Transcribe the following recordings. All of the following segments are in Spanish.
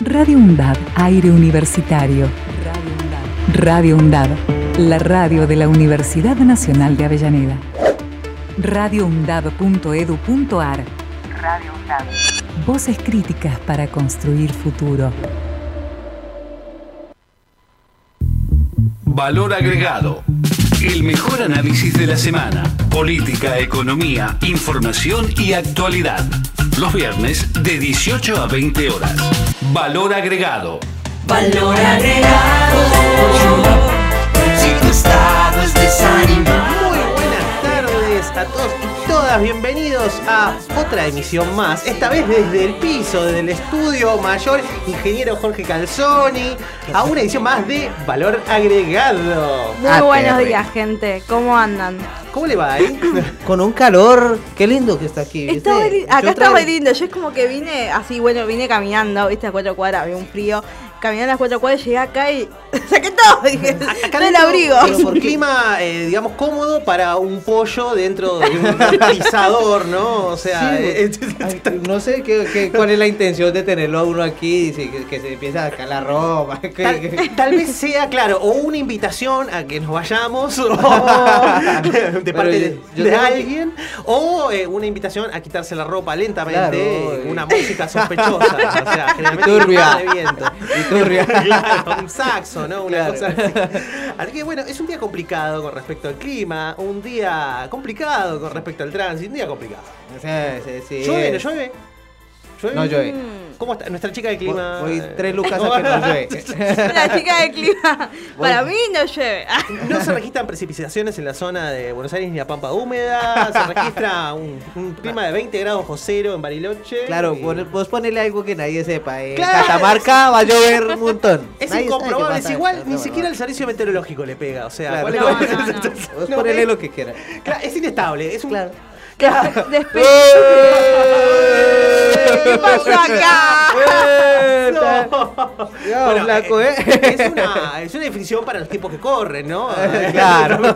Radio UNDAD, aire universitario. Radio UNDAD, la radio de la Universidad Nacional de Avellaneda. radioundad.edu.ar Radio UNDAD. Voces críticas para construir futuro. Valor agregado. El mejor análisis de la semana. Política, economía, información y actualidad. Los viernes de 18 a 20 horas. Valor agregado. Valor agregado. Si tu estado es desanimado. Muy buenas tardes a todos todas, bienvenidos a otra emisión más, esta vez desde el piso, desde el estudio mayor, ingeniero Jorge Calzoni, a una edición más de Valor Agregado. Muy buenos días, gente. ¿Cómo andan? ¿Cómo le va, eh? Con un calor, qué lindo que está aquí. ¿viste? Está acá está muy lindo. Yo es como que vine así, bueno, vine caminando, viste, a cuatro cuadras, había un frío. Caminé a las cuatro cuadras, llegué acá y saqué todo. Dije, Acá no el abrigo. Un clima, eh, digamos, cómodo para un pollo dentro de un pisador, ¿no? O sea, Sí, eh, Ay, no sé qué, qué- cuál es la intención de tenerlo a uno aquí, que, que se empieza a sacar la ropa. que- Tal, que- tal vez sea, claro, o una invitación a que nos vayamos, o de parte de, yo de tengo que- alguien, o eh, una invitación a quitarse la ropa lentamente, Claro, una música sospechosa, o sea, generalmente Turbia. de viento. Claro, un saxo, ¿no? Una Claro. cosa así. Así que bueno, es un día complicado con respecto al clima, un día complicado con respecto al tránsito, un día complicado. Sí, sí, sí. ¿Llueve, no llueve? No llueve. ¿Cómo está? Nuestra chica de clima. Voy, voy tres lucas a que no llueve. La chica de clima. Para mí no llueve. No se registran precipitaciones en la zona de Buenos Aires ni la Pampa Húmeda. Se registra un, un clima de 20 grados bajo cero en Bariloche. Claro, Y vos ponele algo que nadie sepa. En Claro. Catamarca va a llover un montón. Es Nadie incomprobable, es igual, ni siquiera el servicio meteorológico le pega. O sea, Claro. ¿cuál es No, la- no, no. Vos No, ponele lo que quieras. Claro, es inestable. Es un. Claro. Despe- ¿Qué pasó acá? No. Ya, Bueno, flaco, eh, ¿eh? Es una, es una definición para los tiempos que corren, ¿no? Claro.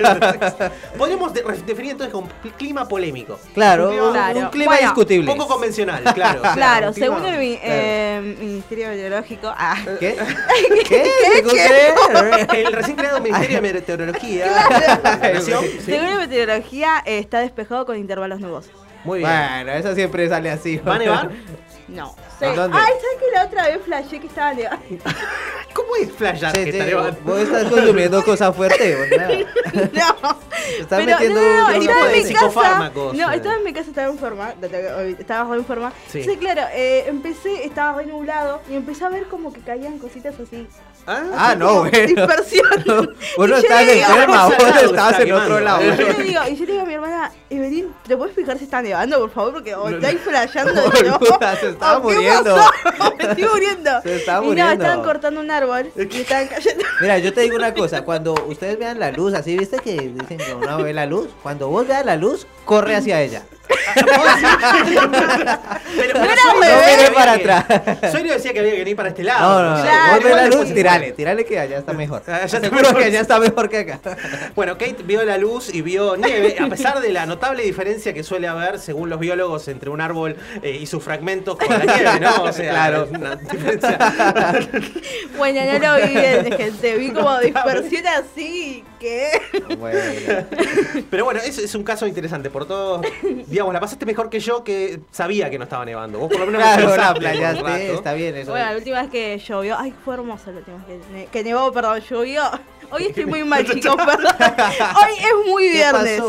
Podríamos de- definir entonces como clima polémico. Claro, Un clima un, Claro. un clima Bueno, discutible. Poco convencional, claro. Claro, según el eh, Ministerio Meteorológico. Ah, ¿Qué? ¿Qué? ¿Según qué? El recién creado Ministerio de Meteorología. Sí. Según la meteorología, eh, está despejado con intervalos nubosos. Muy bien. Bueno, eso siempre sale así. ¿Va a nevar? No. ¿En Sí. dónde? Ay, ¿sabes que la otra vez flashé que estaba nevando? ¿Cómo es flashear Sí, que sí, está nevando? vos estás consumiendo cosas fuertes, ¿verdad? No. Estás Pero, metiendo no, no, no, estaba de en mi psicofármacos, casa. No, eh. estaba en mi casa, estaba en forma. Estaba re en forma. Sí. Sí, claro, eh, empecé, estaba re nublado y empecé a ver como que caían cositas así. Ah, no, bueno. Dispersión. Vos no Y yo estás enferma, vos estabas en otro lado. Y yo le digo, y yo le digo a mi hermana, Evelyn, ¿te puedes fijar si está nevando, por favor? Porque o estáis flasheando. Boluda, se estaba ¿o qué muriendo. pasó? Me estoy muriendo. Se estaba y muriendo. no, estaban cortando un árbol y estaban cayendo. Mira, yo te digo una cosa, cuando ustedes vean la luz, así viste que dicen que uno ve la luz, cuando vos veas la luz, corre hacia ella. Pero, pero Mire que para había atrás. que- Sueño decía que había que venir para este lado. No, no, no. Claro. La luz, tirale, tirale que allá está mejor. Ah, ya está Seguro que allá está mejor que acá. Bueno, Kate vio la luz y vio nieve, a pesar de la notable diferencia que suele haber, según los biólogos, entre un árbol eh, y sus fragmentos con la nieve, ¿no? O sea, Claro. una diferencia. Bueno, no lo vi bien, gente. Vi como dispersión así. ¿Qué? Bueno. Pero bueno, es, es un caso interesante. Por todo, digamos, la pasaste mejor que yo, que sabía que no estaba nevando. Vos por lo menos lo Claro, la pensaste playa un rato. está bien eso. Bueno, la última vez que llovió. Ay, fue hermoso la última vez que, ne- que nevó, perdón, llovió. Hoy estoy muy mal, chicos, perdón. Hoy es muy ¿Qué viernes.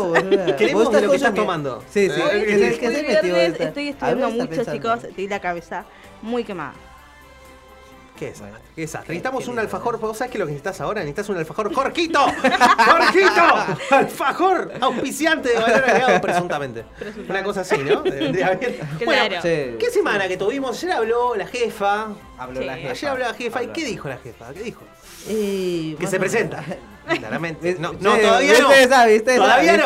Queremos ¿Vos de lo que estás consumiendo? tomando. Sí, sí. Hoy ¿Qué Hoy se- es qué muy viernes, estoy estudiando mucho, pensando. chicos. Estoy la cabeza muy quemada. ¿Qué es? ¿Qué es? Necesitamos un alfajor. ¿Vos sabés qué es lo que necesitas ahora? Necesitas un alfajor. ¡Jorgito! ¡Jorgito! ¡Alfajor! Auspiciante de valor agregado, presuntamente. Una cosa así, ¿no? Bueno. Sí. ¿qué semana que tuvimos? Ayer habló la jefa. Habló Sí. la jefa. Ayer habló la jefa. ¿Y qué dijo la jefa? ¿Qué dijo? Y, Que se presenta. Claramente. No, Sí, no todavía ¿viste no. esa, viste esa, Todavía no.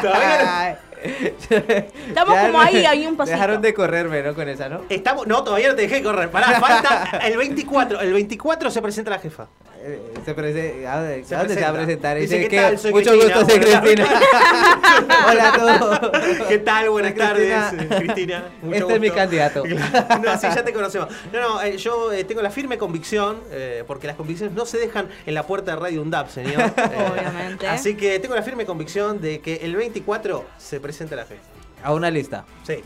Todavía no. Estamos Ya como no- ahí, hay un pasito. Dejaron de correrme, ¿no? Con esa, ¿no? Estamos, no, todavía no te dejé correr. Pará, falta el 24. El 24 se presenta la jefa. eh, se prese- ¿a dónde Se a dónde se va a presenta. presentar? Dice, ¿qué que tal? Soy mucho Cristina, gusto, soy hola. Cristina. Hola a todos. ¿Qué tal? Buenas Cristina. tardes, eh, Cristina. Mucho Este es mi gusto. candidato. No, sí, ya te conocemos. No, no, eh, yo eh, tengo la firme convicción, eh, porque las convicciones no se dejan en la puerta de Radio UNDAP, señor. Eh, Obviamente. Así que tengo la firme convicción de que el 24 se presenta la fe. A una lista. Sí.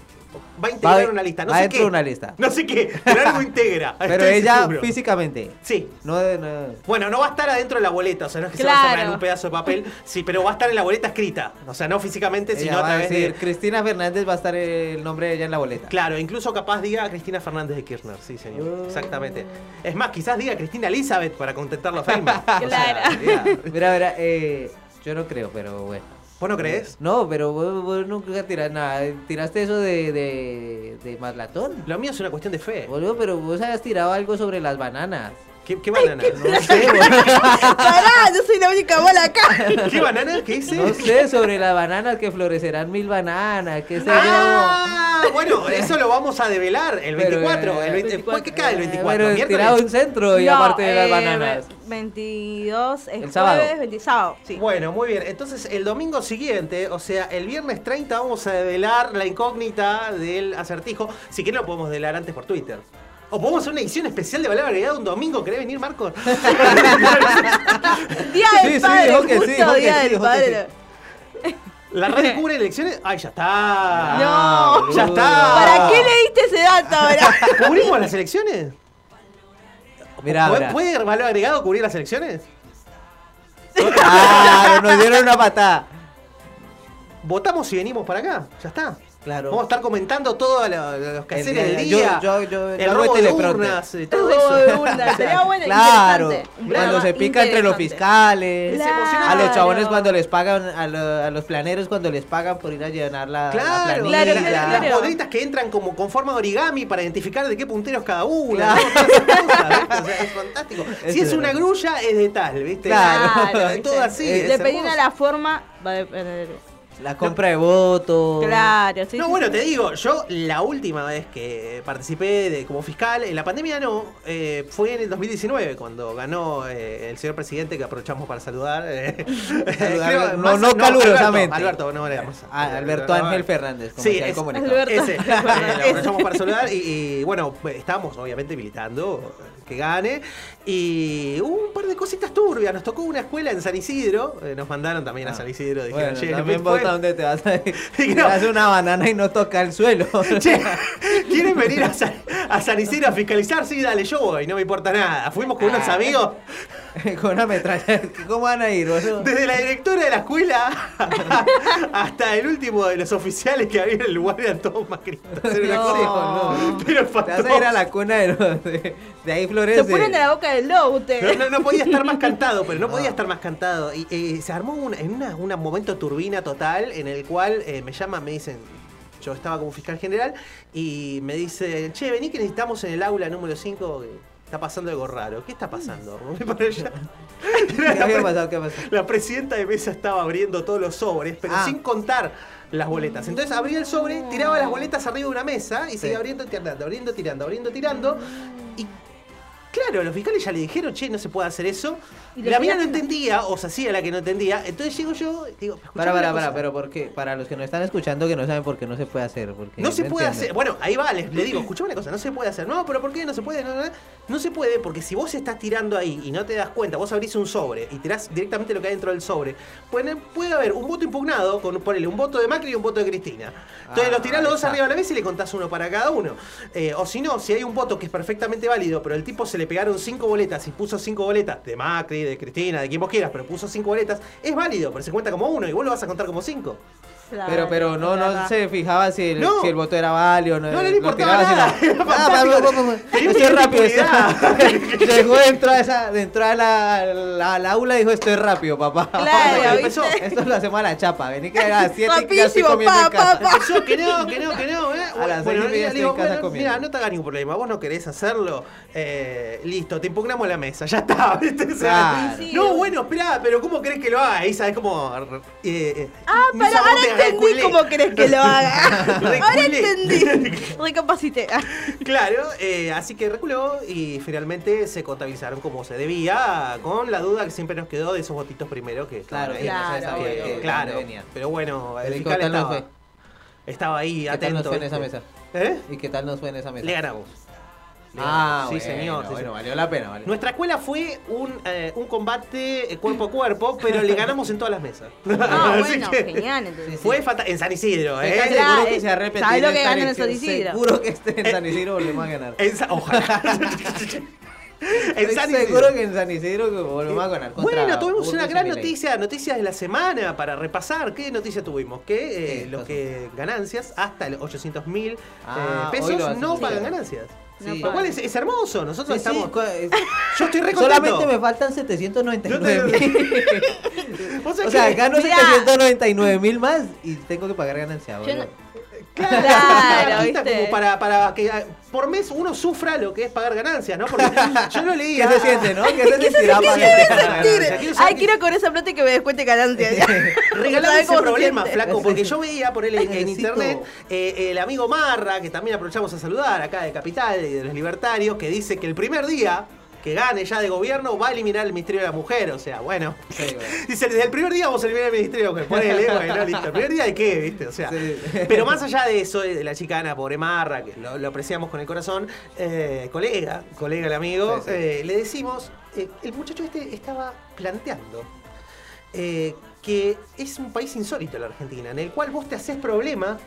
Va a integrar Va- una lista. No va sé dentro qué. de una lista. No sé qué, pero algo integra. Pero estoy ella seguro. físicamente. Sí. No, de- no- Bueno, no va a estar adentro de la boleta, o sea, no es que se va a Claro. cerrar en un pedazo de papel, sí, pero va a estar en la boleta escrita. O sea, no físicamente, ella sino a va a través decir, de. Cristina Fernández va a estar el nombre de ella en la boleta. Claro, incluso capaz diga Cristina Fernández de Kirchner, sí, señor. Oh. Exactamente. Es más, quizás diga Cristina Elizabeth para contentarlo a Feynman. O sea, Claro. Mira, mira, eh, yo no creo, pero bueno. ¿Vos no crees? No, pero vos, vos nunca tiras nada. Tiraste eso de, de, de Maslatón. Lo mío es una cuestión de fe. Boludo, pero vos habías tirado algo sobre las bananas. ¿Qué, qué banana? No sé. Pará, yo soy la única bola acá. ¿Qué banana? ¿Qué hice? No sé, sobre las bananas que florecerán mil bananas, qué sé yo. Ah, bueno, eso lo vamos a develar el Pero, 24. eh, el 20 ¿Cuál que cae el 24? Pero ¿Miércoles? tirado un centro y No, aparte de las eh, bananas. 22 es El sábado. jueves, 20 sábado, sí. Bueno, muy bien. Entonces, el domingo siguiente, o sea, el viernes 30, vamos a develar la incógnita del acertijo. Si quieren, lo podemos develar antes por Twitter. O podemos hacer una edición especial de Valor Agregado un domingo. ¿Querés venir, Marcos? Día Sí, del sí, padre, sí, justo que día sí, del padre. ¿La radio cubre elecciones? ¡Ay, ya está! No. ¡Ya está! ¿Para qué leíste ese dato ahora? ¿Cubrimos las elecciones? Mira, ¿Puede. ¿Puede Valor Agregado cubrir las elecciones? Ah, nos dieron una patada. Votamos y venimos para acá. Ya está. Claro. Vamos a estar comentando todos los, los quehaceres El- del día. yo- yo- el yo robo de urnas, todo eso. estaría bueno, Claro, cuando se pica entre los fiscales, Claro. a los chabones cuando les pagan, a, lo- a los planeros cuando les pagan por ir a llenar la, la Claro, planilla. Claro, las claro. bolitas que entran como con forma de origami para identificar de qué punteros cada una. Es fantástico. Es si es una grulla, es de tal, ¿viste? Claro. Todo así. Dependiendo de la forma, va a depender. La compra de votos. Claro, sí. No, sí, bueno, sí. te digo, yo la última vez que participé de, como fiscal, en la pandemia no, eh, fue en el 2019, cuando ganó eh, el señor presidente, que aprovechamos para saludar. eh, Saludar, no- más- no calurosamente. Alberto, Alberto, no le damos. Ah, Alberto Ángel Fernández, como Sí, es-. Alberto. Ese, eh, lo aprovechamos para saludar y, y, bueno, estamos obviamente militando que gane y hubo un par de cositas turbias, nos tocó una escuela en San Isidro, eh, nos mandaron también a San Isidro, dijeron, Bueno, "Che, también vota donde te vas a ir. Y no. das una banana y no toca el suelo. Che, ¿quieren venir a San, a San Isidro a fiscalizar? Sí, dale, yo voy, no me importa nada. Fuimos con Ah. unos amigos, Con una metralla. ¿Cómo van a ir, boludo? desde la directora de la escuela hasta el último de los oficiales que había en el lugar, eran todos macristas. Era una No. Pero Te vas a ir a espantosa. la cuna de, los- de, de ahí Se florece. ponen de la boca del lobo No, ustedes. no, no podía estar más cantado, pero no podía estar más cantado. Y eh, se armó un, en una- un momento turbina total en el cual eh, me llaman, me dicen, yo estaba como fiscal general, y me dicen, che, vení que necesitamos en el aula número 5, que está pasando algo raro. ¿Qué está pasando? ¿Qué había pasado? ¿Qué pasó? La presidenta de mesa estaba abriendo todos los sobres, pero Ah. sin contar las boletas. Entonces abría el sobre, tiraba las boletas arriba de una mesa y Sí. seguía abriendo, tirando, abriendo, tirando, abriendo, tirando. Y claro, los fiscales ya le dijeron, che, no se puede hacer eso. Y La mina no entendía, o se hacía la que no entendía. Entonces llego yo y digo, Para, para, para, pero ¿por qué? Para los que nos están escuchando que no saben por qué no se puede hacer. Porque No se puede entiendo. hacer. Bueno, ahí va, les, le digo, escuchame una cosa, no se puede hacer. No, pero ¿por qué no se puede? No, no, no. No se puede porque si vos estás tirando ahí y no te das cuenta, vos abrís un sobre y tirás directamente lo que hay dentro del sobre, puede, puede haber un voto impugnado con, ponele, un voto de Macri y un voto de Cristina. Entonces Ah, los tirás los dos arriba a la mesa y le contás uno para cada uno. Eh, o si no, si hay un voto que es perfectamente válido, pero el tipo se le pegaron cinco boletas y puso cinco boletas de Macri, de Cristina, de quien vos quieras, pero puso cinco boletas, es válido, pero se cuenta como uno y vos lo vas a contar como cinco. Claro, Pero, pero no, es no se fijaba si el, No. si el voto era válido. No, No, no le importaba tiraba nada. no. Ah, fantástico. vamos, vamos, vamos. Tenía Esto es mucha rápido. Llegó dentro de esa, dentro de la, la, la aula y dijo esto es rápido, papá. Claro, Bueno, empezó- Esto lo hacemos a la chapa. Vení que a las 7 que ya estoy comiendo pa, en casa. pa, pa. Empezó que no, que no, que no. ¿eh? A las bueno, seis y media le estoy digo, en casa bueno, comiendo. mira, no te hagas ningún problema. Vos no querés hacerlo. eh, listo, te impugnamos la mesa. Ya está. ¿viste? Claro. No, bueno, espera, pero ¿cómo querés que lo haga? Ahí sabes como. Eh, Ah, pero ahora entendí reculé. cómo crees que lo haga. Ahora entendí. Recapacité. Claro, eh, así que reculó y finalmente se contabilizaron como se debía, con la duda que siempre nos quedó de esos votitos primero que Claro, ahí. no Claro, Que- de claro, pero bueno, el ¿y fiscal tal estaba, estaba ahí ¿Qué tal atento. nos fue en esa mesa? ¿Eh? ¿Y qué tal nos fue en esa mesa? Le ganamos. Ah, sí, bueno, señor. sí, Bueno, señor. valió la pena. Valió. Nuestra escuela fue un, eh, un combate eh, cuerpo a cuerpo, pero le ganamos en todas las mesas. Ah, bueno, que genial. Entonces. Fue fanta- en San Isidro, ¿eh? seguro que eh, se repetir ¿sabes lo que esta gana en. San Isidro? Seguro que esté en San Isidro volvemos a ganar. En Sa- Ojalá. en Estoy San seguro que en San Isidro volvemos a ganar. Bueno, tuvimos una gran noticia, noticias de la semana para repasar. ¿Qué noticia tuvimos? Que eh, ¿Qué los que ganancias hasta los 800 mil Ah, pesos no pagan ganancias. Sí. Lo cual es, es hermoso. Nosotros Sí, sí, estamos. es- Yo estoy re contento. Solamente me faltan 799 mil. Vos sabés O sea, gano Mirá. 799 mil más y tengo que pagar ganancia. Yo no- Claro, Claro, ¿viste? como para, para que ah, por mes uno sufra lo que es pagar ganancias, ¿no? Porque yo lo leí. ¿Qué se siente, no? ¿Qué se saber Ay, quiero con esa plata que me descuente ganancia. Regalame ¿Sabés ese problema, siente? flaco, porque yo veía por él en, internet eh, el amigo Marra, que también aprovechamos a saludar acá de Capital y de los Libertarios, que dice que el primer día que gane ya de gobierno va a eliminar el Ministerio de la Mujer. O sea, bueno. Sí, bueno. Dice, desde el primer día vamos a eliminar el Ministerio de la Mujer. Ponele, bueno, listo. ¿El primer día de qué? ¿Viste? O sea. Sí. Pero más allá de eso, de la chicana, pobre Marra, que lo, lo apreciamos con el corazón, eh, colega, colega el amigo, Sí, eh, le decimos, eh, el muchacho este estaba planteando eh, que es un país insólito la Argentina, en el cual vos te haces problema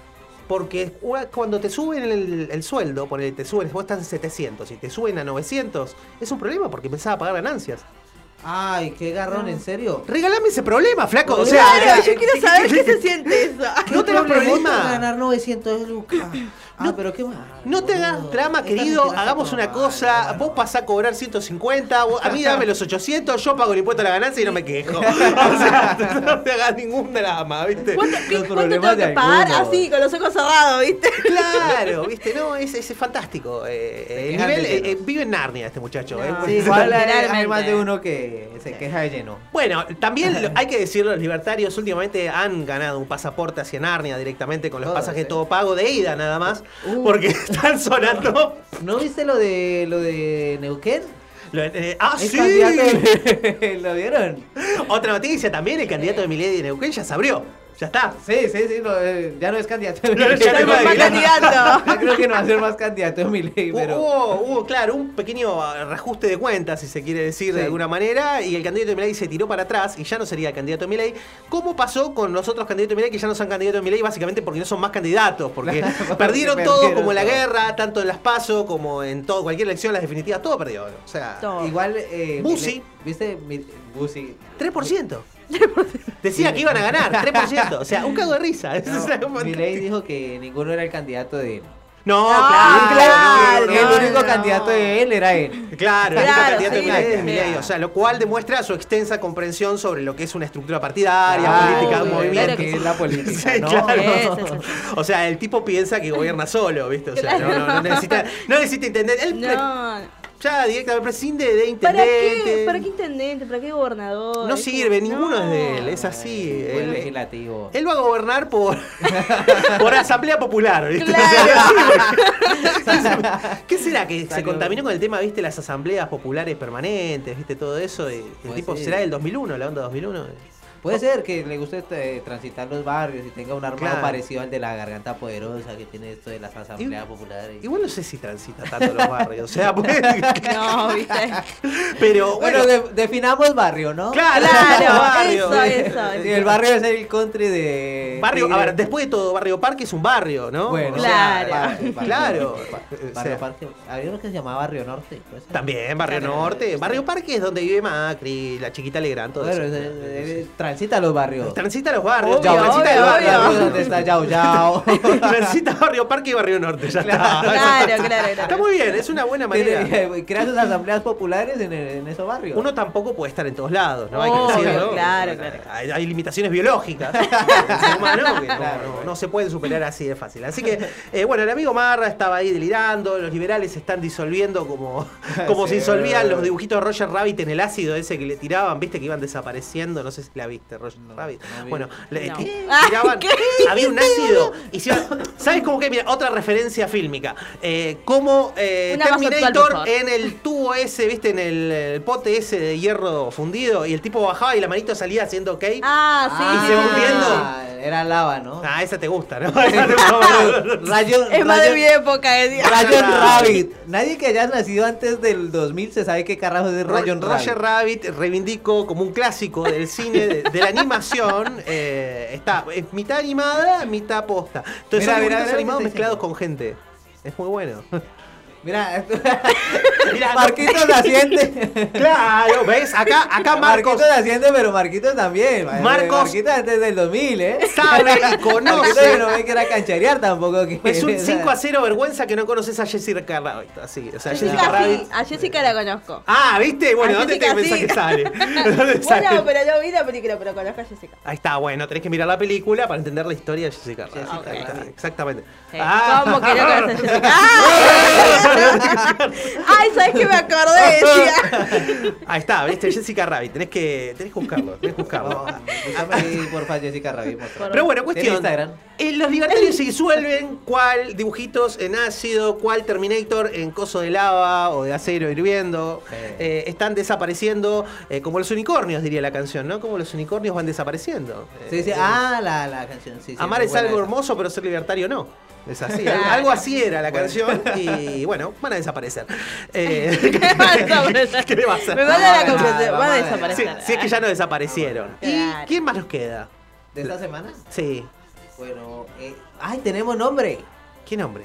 porque ua- cuando te suben el, el sueldo, ponele, te suben, vos estás en 700 y te suben a 900, es un problema porque pensaba pagar ganancias. Ay, qué garrón, ¿en serio? Regálame ese problema, flaco. O Claro, sea, Claro, yo quiero saber qué se siente eso. No tengas problemota problema. ganar 900 lucas. Ah, No- pero qué mal. No te hagas Esta querido. Hagamos una cosa. Vos pasás a cobrar 150. vos- a mí dame los 800. Yo pago el impuesto a la ganancia y no me quejo. O sea, no te hagas ningún drama, ¿viste? ¿Cuánto, qué- cuánto tengo que de pagar así, con los ojos cerrados, viste? Claro, ¿viste? No, es, es fantástico. Eh, Se el nivel, eh, eh, vive en Narnia este muchacho. No. eh. Sí, igual hay, más de uno que se queja de lleno. Bueno, también lo- hay que decirlo, los libertarios últimamente han ganado un pasaporte hacia Narnia directamente con los Todos, pasajes ¿eh? todo pago de ida nada más, Uh. porque están sonando. ¿No viste lo de lo de Neuquén? lo- eh, ah, sí. ¿Lo vieron? Otra noticia también, el candidato de Milei de Neuquén ya se abrió. Ya está. Sí, sí, sí, no, eh, ya no es candidato. No, ya Ya no es más candidato. Yo creo que no va a ser más candidato de Milei, Hubo, pero... hubo, hubo, claro, un pequeño ah, reajuste de cuentas, si se quiere decir de alguna manera, y el candidato de Milei se tiró para atrás y ya no sería el candidato de Milei. ¿Cómo pasó con los otros candidatos de Milei que ya no son candidatos de Milei? Básicamente porque no son más candidatos, porque Porque perdieron todo, perdieron como en la guerra, tanto en las PASO como en todo, cualquier elección, las definitivas, todo perdió. O sea, Todo. Igual... Eh, Busi. Milei- ¿Viste? Mi- Busi. 3%. Decía que iban a ganar, 3%. O sea, un cago de risa. No, Milei dijo que ninguno era el candidato de él. No, No, claro, claro, no, que no, el único no. candidato de él era él. Claro, el único Claro, candidato de sí, Milei o sea, lo cual demuestra su extensa comprensión sobre lo que es una estructura partidaria, Claro, política, un movimiento. claro que es la política, Sí, ¿no? claro. O sea, el tipo piensa que gobierna solo, ¿viste? O sea, Claro. no, no, no necesita, no necesita entender. Él. Ya directamente prescinde de ¿Para intendente. qué? ¿Para qué intendente? ¿Para qué gobernador? No sirve, ninguno no. es de él, es así. Fue Él, legislativo. él va a gobernar por, por asamblea popular, ¿viste? Claro. ¿Qué será que se contaminó con el tema, viste, las asambleas populares permanentes, viste, todo eso? El Pues tipo sí. será del 2001, la onda 2001. Puede ser que le guste eh, transitar los barrios y tenga un armado Claro. parecido al de la garganta poderosa que tiene esto de las asambleas populares. Igual no sé si transita tanto los barrios, o sea, pues, No, viste. pero bueno, Bueno, de- definamos barrio, ¿no? claro, Claro, barrio. eso, eso. Sí, el barrio es el country de. Barrio, a ver, después de todo, Barrio Parque es un barrio, ¿no? Bueno, O sea, Claro. bar- barrio- Claro. O Barrio sea, Parque. Había uno que se llamaba Barrio Norte. También, Barrio Claro, Norte. Barrio Parque es donde vive Macri, la chiquita Legrand, todo Bueno, eso. es- es- es- transita los barrios. Transita los barrios, Obvio, transita obvio, el barrio. Barrio donde está Yao Yao. Transita Barrio Parque y Barrio Norte, ya está. Claro, claro, Está claro. muy bien, es una buena manera. Tiene- Crea sus asambleas populares en, en esos barrios. Uno tampoco puede estar en todos lados, ¿no? Hay que decirlo. claro, claro. Hay, hay limitaciones biológicas humano que no, Claro, no- bueno. no se pueden superar así de fácil. Así que, eh, bueno, el amigo Marra estaba ahí delirando, los liberales se están disolviendo como, como Sí. se disolvían los dibujitos de Roger Rabbit en el ácido ese que le tiraban, viste, que iban desapareciendo, no sé si la viste. Viste Roger Rabbit. no bueno, le, Ah, había un ácido. ¿Sabes cómo que? Mira, otra referencia fílmica. Eh, como eh, actual, Terminator en el tubo ese, viste, en el, el pote ese de hierro fundido. Y el tipo bajaba y la manito salía haciendo ok. Ah, sí. Y se va hundiendo. Era lava, ¿no? Ah, esa te gusta, ¿no? Rayo, Es más de mi época, decía. Rayon Rabbit. Rabbit. Nadie que haya nacido antes del 2000 se sabe qué carajo es Ro- Rayon Roger Rabbit. Rabbit reivindico como un clásico del cine, de, de la animación. eh, está es mitad animada, mitad posta. Entonces mira, dibujitos mira, animados ¿qué te mezclados con gente. Es muy bueno. Mira, Mira, Marquitos naciente. Claro, ¿ves? Acá, acá Marcos Marquitos naciente, pero Marquitos también. Marcos- Marquitos antes del 2000, ¿eh? sabe y Marquitos conoce. que no ve que era cancharear tampoco. Que, Es un o sea, 5 a 0 vergüenza que no conoces a Jessica Rabbit. Así, o sea, Jessica Jessica, Rabbit. sí, a Jessica la conozco. Ah, ¿viste? Bueno, A ¿dónde te Jessica pensás sí. que sale? ¿Dónde sale? Bueno, pero yo vi la película, pero conozco a Jessica. Ahí está, bueno, tenés que mirar la película para entender la historia de Jessica Rabbit. Jessica Ahí está, Rabbit. Exactamente. Sí. Ah. ¿Cómo que no conoces a Jessica? ¡Ah! Ay, ¿sabes qué me acordé? Ahí está, viste, Jessica Rabbit. Tenés que, tenés que buscarlo, tenés que buscarlo. Ahí, porfa, Jessica Rabbit. Pero bueno, ¿Tiene cuestión. Instagram? eh, los libertarios se disuelven cuál dibujitos en ácido, cuál Terminator en coso de lava o de acero hirviendo. Sí. Eh, están desapareciendo eh, como los unicornios, diría la canción, ¿no? Como los unicornios van desapareciendo. Sí, sí. Ah, la, la canción. Sí, sí, Amar es algo esa. hermoso, pero ser libertario no. Es así, Claro. algo, así era la canción y bueno, van a desaparecer. Eh, Van a desaparecer. ¿Qué va a hacer? Me Vamos a ganar, Van a desaparecer. sí, es que ya no desaparecieron. ¿Y Claro. quién más nos queda? ¿De esta semana? Sí. Bueno, eh, ¡ay, tenemos nombre! ¿Qué nombre?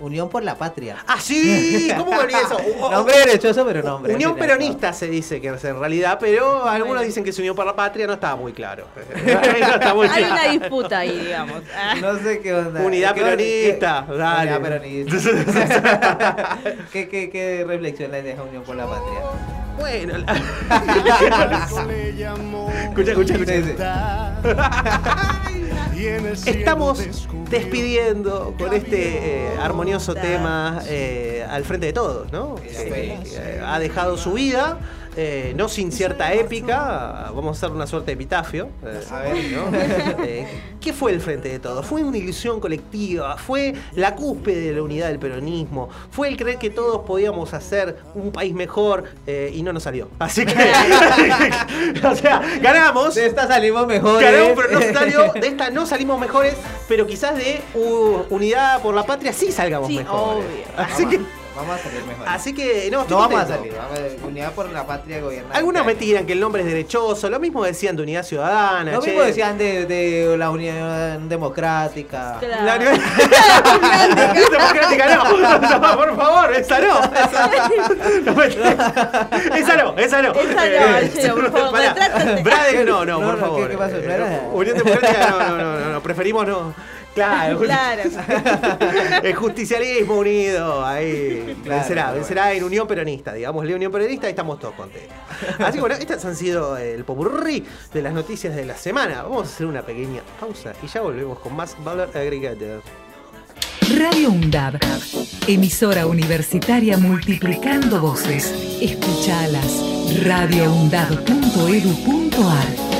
Unión por la Patria. ¡Ah, sí! ¿Cómo me olvidé eso? U- u- Nombre derechoso, pero nombre. Unión peronista se dice que es en realidad, pero algunos dicen que es Unión para la Patria, no estaba muy claro. No está muy Hay una disputa ahí, digamos. No sé qué onda. Unidad peronista, ¿Qué- dale. Unidad peronista. ¿Qué, qué, ¿Qué reflexión le deja Unión por la Patria? Bueno, la- escucha, escucha, escucha. Estamos despidiendo con este eh, armonioso tema eh, al frente de todos, ¿no? Que ha dejado su vida, eh, no sin cierta épica, vamos a hacer una suerte de epitafio. eh, A ver. ¿no? Eh, ¿Qué fue el frente de todos? Fue una ilusión colectiva, fue la cúspide de la unidad del peronismo, fue el creer que todos podíamos hacer un país mejor eh, y no nos salió. Así que, o sea, ganamos. De esta salimos mejor. Ganamos, pero no salió, de esta no salimos mejores, pero quizás de uh, Unidad por la Patria sí salgamos Sí, mejores. obvio. Así que, Vamos a salir mejor. así que no, estoy no vamos a salir. Vamos a- Unidad por la Patria gobierna. Algunos me tiran que el nombre es derechoso, lo mismo decían de Unidad Ciudadana. Lo che. mismo decían de, de la Unión Democrática. Claro. La Unión Democrática no. No, por favor, esa no. Esa no, esa no. Esa no. Esa no, en serio, por no, no, por favor. ¿qué- qué pasó? ¿No Eh? Unión Democrática, no, no, no, no, no, preferimos no. Claro, Claro. el justicialismo unido, ahí Claro, vencerá, bueno. vencerá en Unión Peronista, digamos, la Unión Peronista, y estamos todos contentos. Así que bueno, estas han sido el popurrí de las noticias de la semana. Vamos a hacer una pequeña pausa y ya volvemos con más valor agregado. Radio UNDAB, emisora universitaria multiplicando voces. Escuchalas. radioundab.edu.ar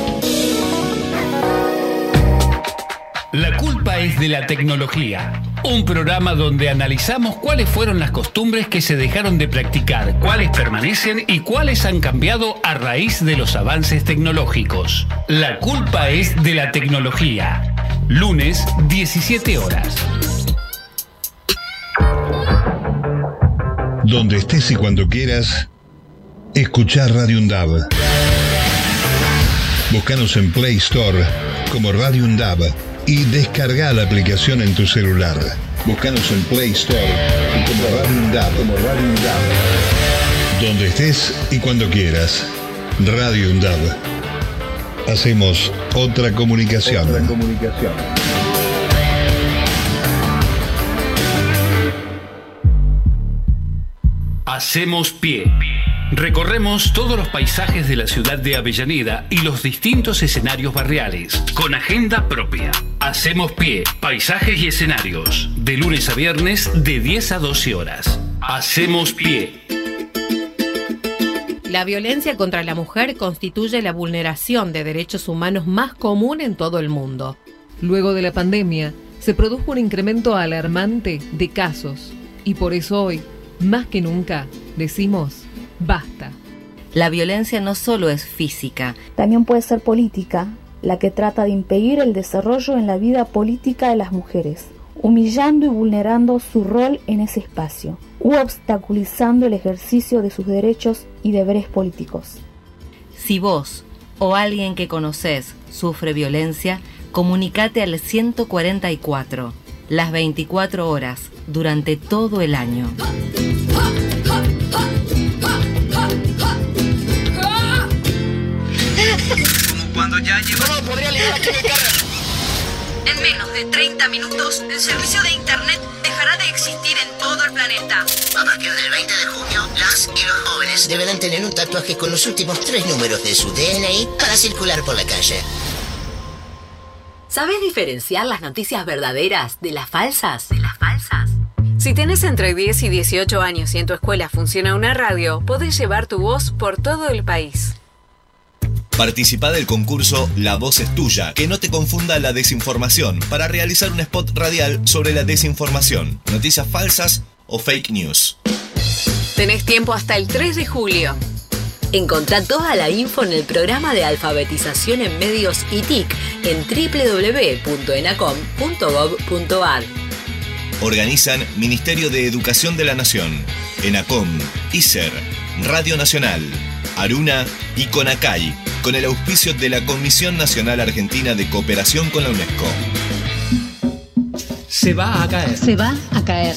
De la tecnología. Un programa donde analizamos cuáles fueron las costumbres que se dejaron de practicar, cuáles permanecen y cuáles han cambiado a raíz de los avances tecnológicos. La culpa es de la tecnología. Lunes, 17 horas. Donde estés y cuando quieras, escuchar Radio Undab. Búscanos en Play Store como Radio Undab y descarga la aplicación en tu celular. Búscanos en Play Store como Radio Undab. Como Radio Undab. Donde estés y cuando quieras. Radio Undab. Hacemos otra comunicación. Otra comunicación. Hacemos pie. Recorremos todos los paisajes de la ciudad de Avellaneda y los distintos escenarios barriales, con agenda propia. Hacemos pie, paisajes y escenarios, de lunes a viernes de 10 a 12 horas. Hacemos pie. La violencia contra la mujer constituye la vulneración de derechos humanos más común en todo el mundo. Luego de la pandemia, se produjo un incremento alarmante de casos y por eso hoy, más que nunca, decimos, basta. La violencia no solo es física, También puede ser política, la que trata de impedir el desarrollo en la vida política de las mujeres, humillando y vulnerando su rol en ese espacio, u obstaculizando el ejercicio de sus derechos y deberes políticos. Si vos o alguien que conoces sufre violencia, comunicate al 144, las 24 horas, durante todo el año. Cuando ya llegó. ¿Cómo podría ligar aquí mi carga? En menos de 30 minutos, el servicio de Internet dejará de existir en todo el planeta. A partir del 20 de junio, las y los jóvenes deberán tener un tatuaje con los últimos tres números de su DNI para circular por la calle. ¿Sabes diferenciar las noticias verdaderas de las falsas? De las falsas. Si tenés entre 10 y 18 años y en tu escuela funciona una radio, podés llevar tu voz por todo el país. Participa del concurso La voz es tuya, que no te confunda la desinformación, para realizar un spot radial sobre la desinformación, noticias falsas o fake news. Tenés tiempo hasta el 3 de julio. Encontrá toda la info en el programa de alfabetización en medios ITIC en www.enacom.gov.ar. Organizan Ministerio de Educación de la Nación, ENACOM, ICER, Radio Nacional, Aruna y CONACAI, con el auspicio de la Comisión Nacional Argentina de Cooperación con la UNESCO. Se va a caer. Se va a caer.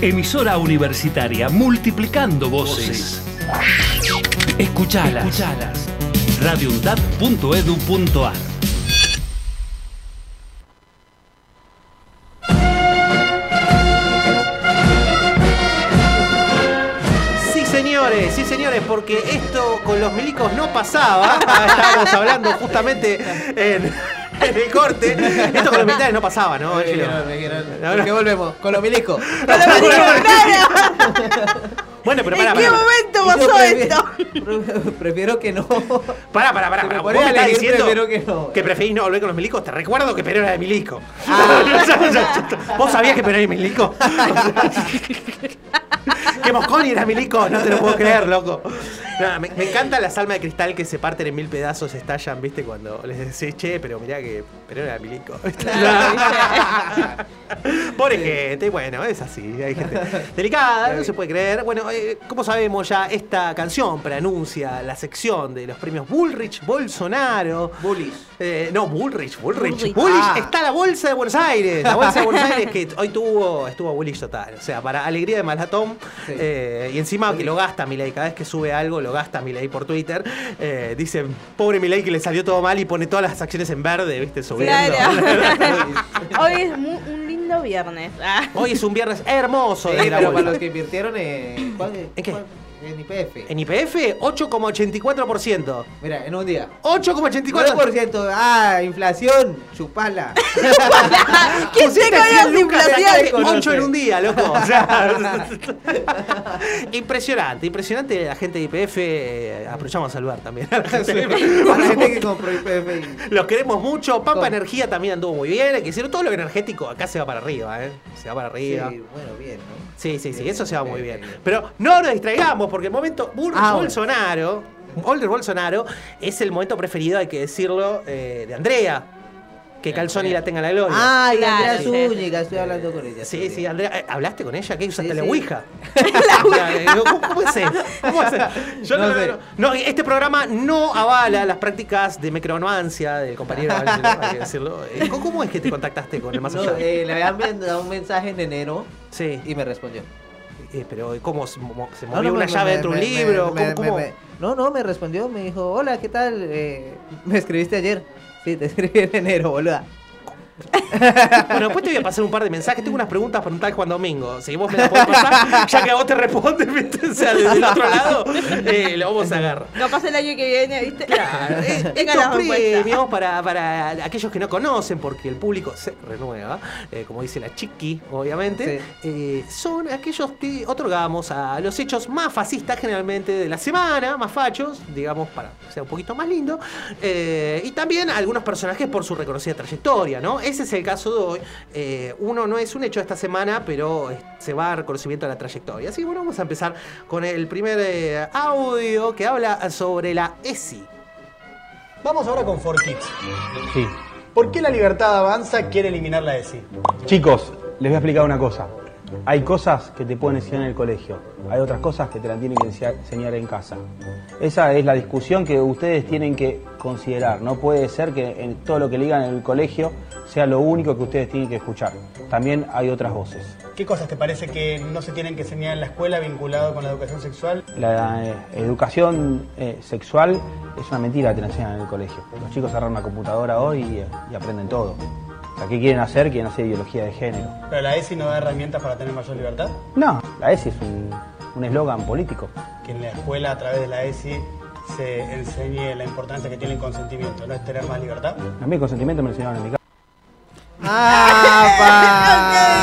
Emisora universitaria multiplicando voces. Escuchalas. Escuchalas. radioundad.edu.ar Sí, señores, sí, señores, porque esto con los milicos no pasaba. Estábamos hablando justamente en, en el corte. Esto con los militares no pasaba, ¿no? Angelo? ¿Por qué volvemos? Con los milicos. Bueno, pero ¿En pará, qué pará. momento pasó prefiero- esto? Prefiero que no. Pará, pará, pará. Pará. ¿Vos me estás diciendo prefiero que no. que preferís no volver con los milicos? Te recuerdo que Perón era de milico. ¿Vos sabías que Perón era de milico? que Mosconi era milico, no te lo puedo creer, loco. No, me, me encantan las almas de cristal que se parten en mil pedazos, estallan, ¿viste? Cuando les decís, che, pero mirá que Perón era milico. Pobre gente, bueno, es así. Hay gente delicada, no se puede creer. Bueno, eh, como sabemos ya, esta canción preanuncia la sección de los premios Bullrich, Bolsonaro. Bullish. Eh, no, Bullrich, Bullrich. Bullrich. Bullrich Ah. está la bolsa de Buenos Aires. La bolsa de Buenos Aires que hoy tuvo, estuvo Bullrich total. O sea, para alegría de Malatón. Sí. eh, y encima que lo gasta Milei. Cada vez que sube algo, lo gasta Milei por Twitter. Eh, dice, pobre Milei que le salió todo mal y pone todas las acciones en verde, ¿viste? Subiendo. Claro. Hoy es un lindo viernes. Ah. Hoy es un viernes hermoso bolsa. para los que invirtieron, eh, ¿cuál- ¿En qué? En IPF. En IPF, 8,84%. Mira, en un día. 8,84%. 9%. Ah, inflación. Chupala. ¿Quién Pusiste te conoce 100 lucas de acá de inflación? 8 en un día, loco. O sea, impresionante, impresionante la gente de IPF. eh, Aprovechamos a saludar también. a la gente. A la que compró IPF. Los queremos mucho. Pampa Con- Energía también anduvo muy bien. Hay que decir, todo lo energético acá se va para arriba, ¿eh? Se va para arriba. Sí, bueno, bien, ¿no? Sí, sí, sí, Bien, eso se va bien, muy bien. Pero no nos distraigamos, porque el momento Bur- Ah. Bolsonaro, Older Bolsonaro, es el momento preferido, hay que decirlo, eh, de Andrea. Que Calzoni la tenga en la gloria. Ah, y Andrea. Zúñiga, estoy hablando con ella. Sí, sí, Andrea, eh, ¿hablaste con ella? ¿Qué usaste Sí, la sí. Ouija? ¿Cómo, cómo es eso? ¿Cómo es eso? Yo no, No sé. no- este programa no avala las prácticas de micronomancia del compañero Ángelo, hay que decirlo. Eh, ¿Cómo es que te contactaste con el más No, allá? eh, le habían mandado un mensaje en enero Sí. y me respondió. Eh, pero ¿cómo se mo- se movió no, una me- llave me- dentro de un libro? me- ¿Cómo- me- cómo? me- no, no, me respondió, me dijo, hola, ¿qué tal? Eh, me escribiste ayer. Sí, te escribí en enero, boluda. Bueno, después te voy a pasar un par de mensajes. Tengo unas preguntas para un tal Juan Domingo. Si vos me las podés pasar, ya que a vos te responde, o sea, desde el otro lado, eh, lo vamos a agarrar. Capaz el año que viene, ¿viste? Eh, Tenga Estos premios para, para aquellos que no conocen, porque el público se renueva, eh, como dice la chiqui, obviamente, eh, son aquellos que otorgamos a los hechos más fascistas generalmente de la semana, más fachos, digamos, para que sea un poquito más lindo, eh, y también a algunos personajes por su reconocida trayectoria, ¿no? Ese es el caso de hoy. Eh, uno no es un hecho de esta semana, pero se va a reconocimiento de la trayectoria. Así que bueno, vamos a empezar con el primer eh, audio que habla sobre la ESI. Vamos ahora con Forkids. Sí. ¿Por qué la libertad avanza quiere eliminar la ESI? Chicos, les voy a explicar una cosa. Hay cosas que te pueden enseñar en el colegio, hay otras cosas que te las tienen que enseñar- en casa. Esa es la discusión que ustedes tienen que considerar. No puede ser que en todo lo que le digan en el colegio sea lo único que ustedes tienen que escuchar. También hay otras voces. ¿Qué cosas te parece que no se tienen que enseñar en la escuela vinculado con la educación sexual? La eh, educación eh, sexual es una mentira que te la enseñan en el colegio. Los chicos agarran una computadora hoy y, eh, y aprenden todo. O sea, ¿qué quieren hacer? Quieren hacer ideología de género. ¿Pero la ESI no da herramientas para tener mayor libertad? No, la ESI es un un eslogan político. Que en la escuela, a través de la ESI, se enseñe la importancia que tiene el consentimiento, ¿no es tener más libertad? A mí el consentimiento me lo enseñaron en mi casa.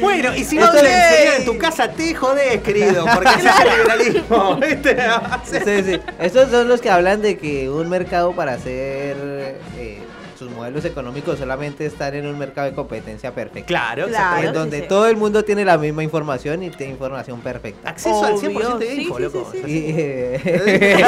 Bueno, y si no te le- enseñan en tu casa, te jodés, querido, porque ese es el liberalismo, ¿viste? Sí, sí. Estos son los que hablan de que un mercado para hacer eh, sus modelos económicos solamente están en un mercado de competencia perfecta. Claro, Claro, En donde sí, sí. todo el mundo tiene la misma información y tiene información perfecta. Acceso al Obvio, 100% de info, loco. eh,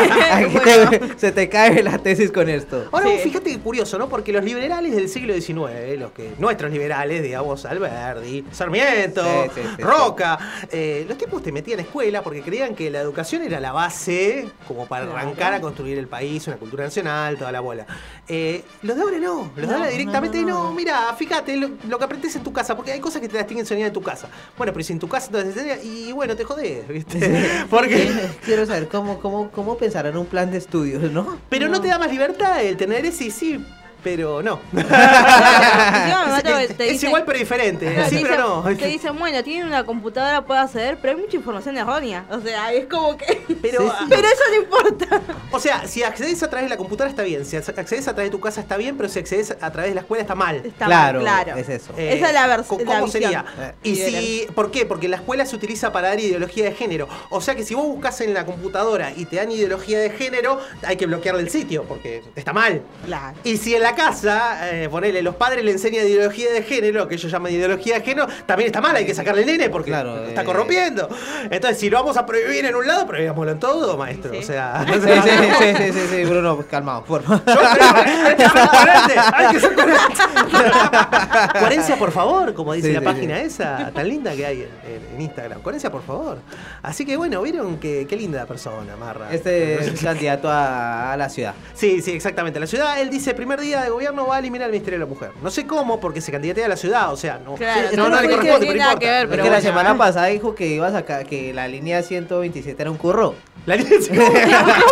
se te cae la tesis con esto. Ahora, Sí. fíjate que curioso, ¿no? Porque los liberales del siglo XIX, los que nuestros liberales, digamos, Alberdi, Sarmiento, Sí, sí, sí, Roca, eh, los tipos te metían a escuela porque creían que la educación era la base como para arrancar a construir el país, una cultura nacional, toda la bola. Eh, los de ahora no, los No, directamente no, no, no. mira, fíjate lo, lo que aprendes en tu casa, porque hay cosas que te las tienen enseñar en tu casa. Bueno, pero si en tu casa entonces y bueno, te jodés, ¿viste? Porque... Quiero saber cómo, cómo, cómo pensar en un plan de estudios, ¿no? Pero no. te da más libertad el tener ese sí, pero no. Es, que te es dicen- igual pero diferente. Claro, Sí, te pero dicen- no. Te dicen, bueno, tienen una computadora, puede acceder, pero hay mucha información errónea. O sea, es como que. Pero, Sí, sí. Pero eso no importa. O sea, si accedes a través de la computadora está bien, si accedes a través de tu casa está bien, pero si accedes a través de la escuela está mal. Está Claro, mal, claro. es eso. Eh, Esa es la vers- ¿cómo la ¿Cómo visión. sería? Eh, Y si, ¿Por qué? Porque la escuela se utiliza para dar ideología de género. O sea que si vos buscas en la computadora y te dan ideología de género, hay que bloquearle el sitio, porque está mal. Claro. Y si en la casa, eh, ponele, los padres le enseñan ideología de género, que ellos llaman ideología de género, también está mal, hay que sacarle el nene porque Claro, lo está eh. corrompiendo. Entonces, si lo vamos a prohibir en un lado, prohibámoslo en todo, maestro. Sí. O sea, Sí, sí, sí, sí, sí, sí, Bruno, pues, calmado, por favor. Hay que ser coherente, hay que ser coherente. Coherencia, por favor, como dice Sí, la sí, página sí. esa tan linda que hay en, en- en Instagram. Coherencia, por favor. Así que bueno, vieron que qué linda persona, Marra. Este es candidato a, a la ciudad. Sí, sí, exactamente. La ciudad, él dice, primer día de gobierno va a eliminar el Ministerio de la Mujer. No sé cómo, porque se candidatea a la ciudad, o sea, no, Claro, no, no, no le corresponde, pero importa. que ver, pero la bueno. semana pasada dijo que iba a sacar que la línea 127 era un curro. La línea-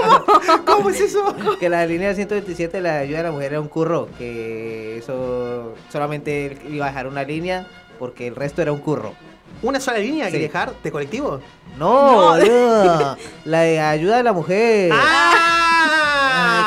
¿Cómo? ¿Cómo es eso? Que la línea 127 la ayuda a la mujer era un curro. Que eso solamente iba a dejar una línea porque el resto era un curro. ¿Una sola línea Sí. que dejar de colectivo? No, boludo. La de ayuda de la mujer. ¡Ah!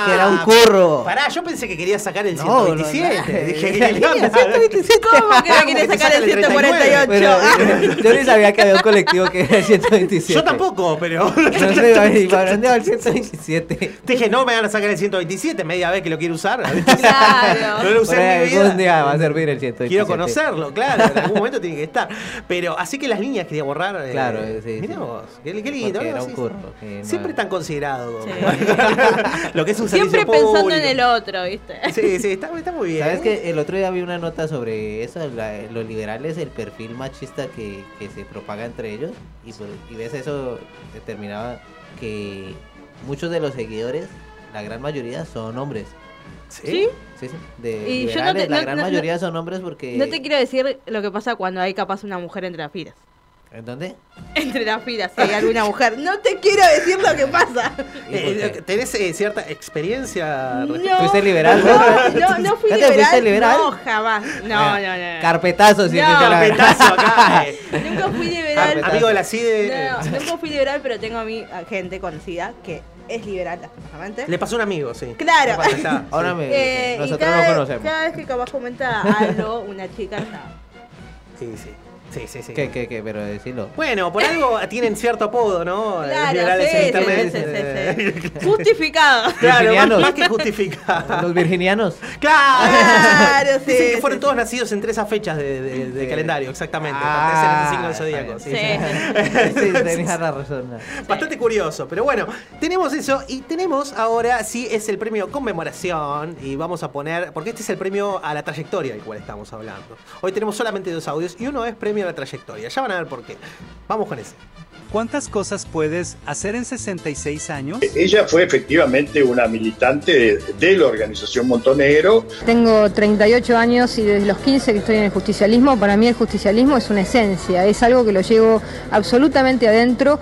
Que era un curro. Pará, yo pensé que quería sacar el No, 127. no, no. Dije, La ¿qué línea onda? 127. ¿Cómo que Ah, le quiere como que te sacar el sacan el 148? Pero yo ni sabía que había un colectivo que era el 127. Yo tampoco, pero. No sé, ¿y para dónde va el 127? Te dije, no me van a sacar el 127, media vez que lo quiero usar. Claro. no lo usé en mi ahí vida. algún día va a servir el 127. Quiero conocerlo, claro, en algún momento tiene que estar. Pero así que las líneas quería borrar. eh, Claro, sí, Mirá sí. vos, qué, qué lindo. Era un Sí, curro. sí. Siempre tan considerado. como- lo que es un Siempre servicio pensando público. en el otro, ¿viste? Sí, sí, está, está muy bien. ¿Sabes que El otro día vi una nota sobre eso, la- los liberales, el perfil machista que, que se propaga entre ellos, y, por- y ves eso, determinaba que muchos de los seguidores, la gran mayoría, son hombres. ¿Sí? Sí, sí. De Y yo no liberales, te- la no- gran no- mayoría no- son hombres porque... No te quiero decir lo que pasa cuando hay capaz una mujer entre las filas. ¿En dónde? Entre las filas, si hay alguna mujer. No te quiero decir lo que pasa. Eh, ¿Tenés eh, cierta experiencia? No, ¿Fuiste liberal? No, no, no fui ¿Ya te fuiste liberal. liberal? No, jamás. No, no, no. Carpetazo, si No, Carpetazo acá. Nunca fui liberal. Amigo de la CIDE. No, nunca fui liberal, pero tengo a mí a gente conocida que es liberal, lastimosamente. Le pasó un amigo, sí. Claro. Ahora me, Eh, y nosotros cada no conocemos. Cada vez que capaz comenta algo, una chica ya. Sí, sí. Sí, sí, sí. ¿Qué, qué, qué? Pero decilo. Bueno, por algo tienen cierto apodo, ¿no? Claro, sí, en internet. sí, sí, sí. Justificado. Claro, más, que justificado. Los virginianos. Claro. Claro, sí, Dicen que sí, fueron todos nacidos entre esas fechas de, de- de Sí. calendario, exactamente. Ah, pertenecen signo del zodíaco. Sí. Sí, tenías la razón. Bastante curioso, pero bueno, tenemos eso y tenemos ahora, sí, es el premio conmemoración y vamos a poner, porque este es el premio a la trayectoria del cual estamos hablando. Hoy tenemos solamente dos audios y uno es premio la trayectoria. Ya van a ver por qué. Vamos con ese. ¿Cuántas cosas puedes hacer en 66 años? Ella fue efectivamente una militante de, de la organización Montonegro. Tengo 38 años y desde los 15 que estoy en el justicialismo, para mí el justicialismo es una esencia, es algo que lo llevo absolutamente adentro.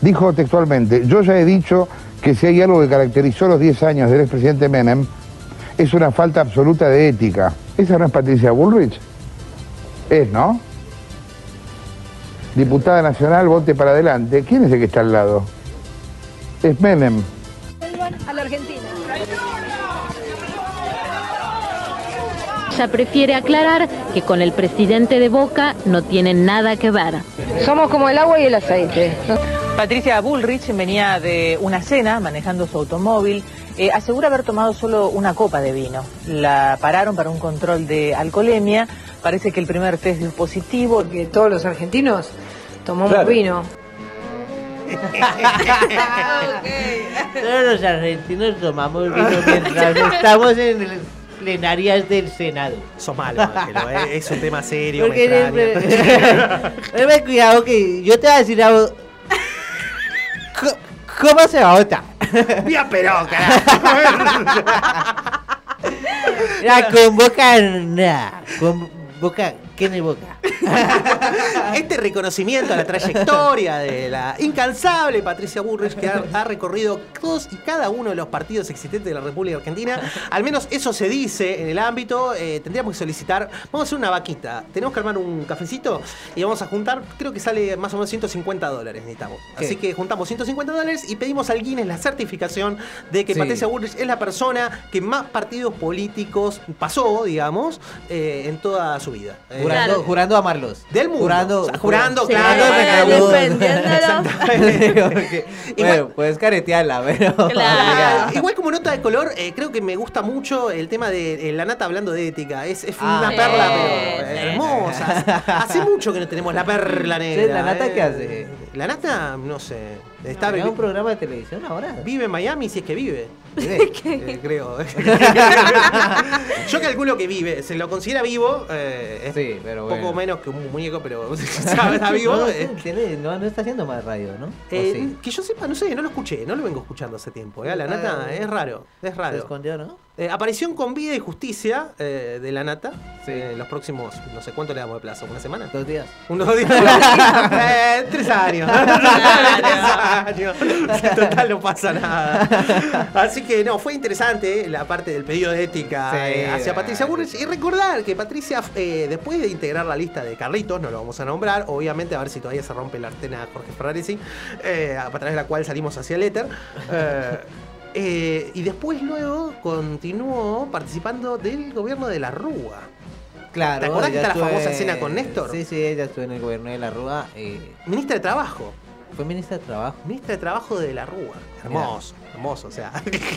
Dijo textualmente, yo ya he dicho que si hay algo que caracterizó los 10 años del expresidente Menem, es una falta absoluta de ética. ¿Esa no es Patricia Bullrich? Es, ¿no? Diputada nacional, vote para adelante. ¿Quién es el que está al lado? Es Menem. a la Argentina. Ella prefiere aclarar que con el presidente de Boca no tienen nada que ver. Somos como el agua y el aceite. Patricia Bullrich venía de una cena manejando su automóvil. Eh, asegura haber tomado solo una copa de vino. La pararon para un control de alcoholemia. Parece que el primer test dio positivo. Que todos los argentinos tomamos Claro. vino. Todos los argentinos tomamos vino mientras estamos en las plenarias del Senado. Sos malo, Ángelo, eh, es un tema serio. Porque me extraña. cuidado que yo te voy a decir algo. ¿Cómo se vota? Mira, pero, carajo. La con boca Con boca. Este reconocimiento a la trayectoria de la incansable Patricia Bullrich que ha, ha recorrido todos y cada uno de los partidos existentes de la República Argentina. Al menos eso se dice en el ámbito. Eh, tendríamos que solicitar. Vamos a hacer una vaquita. Tenemos que armar un cafecito y vamos a juntar. Creo que sale más o menos 150 dólares necesitamos. ¿Qué? Así que juntamos 150 dólares y pedimos al Guinness la certificación de que Sí. Patricia Bullrich es la persona que más partidos políticos pasó, digamos, eh, en toda su vida. Eh, Jurando, jurando amarlos. Del mundo. Jurando, O sea, jurando, Sí, claro. bueno, puedes caretearla, pero. Claro. Igual como nota de color, eh, creo que me gusta mucho el tema de eh, la nata hablando de ética. Es, es Ah, una sí, perla, pero sí. hermosa. Hace mucho que no tenemos la perla negra. ¿la nata eh. qué hace? La nata, no sé. Está ¿Tiene vi- un programa de televisión ahora? Vive en Miami si es que vive. Eh, creo. Yo calculo que vive. Se lo considera vivo. eh, es Sí, pero poco bueno. menos que un muñeco, pero está vivo. No, eh. no, no está haciendo más radio, ¿no? ¿O Eh, sí? Que yo sepa, no sé, no lo escuché, no lo vengo escuchando hace tiempo. eh, La nata es raro, es Se raro. escondió, ¿no? Eh, aparición con vida y justicia eh, de la nata eh, en los próximos, no sé cuánto le damos de plazo, una semana. Dos días. Unos días. Eh, tres años. Tres años. Total, no pasa nada. Así que no, fue interesante la parte del pedido de ética Sí, eh, hacia eh, Patricia Bullrich. Y recordar que Patricia, eh, después de integrar la lista de Carlitos, no lo vamos a nombrar, obviamente, a ver si todavía se rompe la antena Jorge Ferraresi, eh, a través de la cual salimos hacia el éter. Eh, y después luego continuó participando del gobierno de la Rúa. Claro. ¿Te acordás que está la famosa escena con Néstor? Sí, sí, ella estuvo en el gobierno de la Rúa. eh, Ministra de Trabajo. fue ministra de Trabajo. Ministra de Trabajo de la Rúa. Hermoso, hermoso, o sea.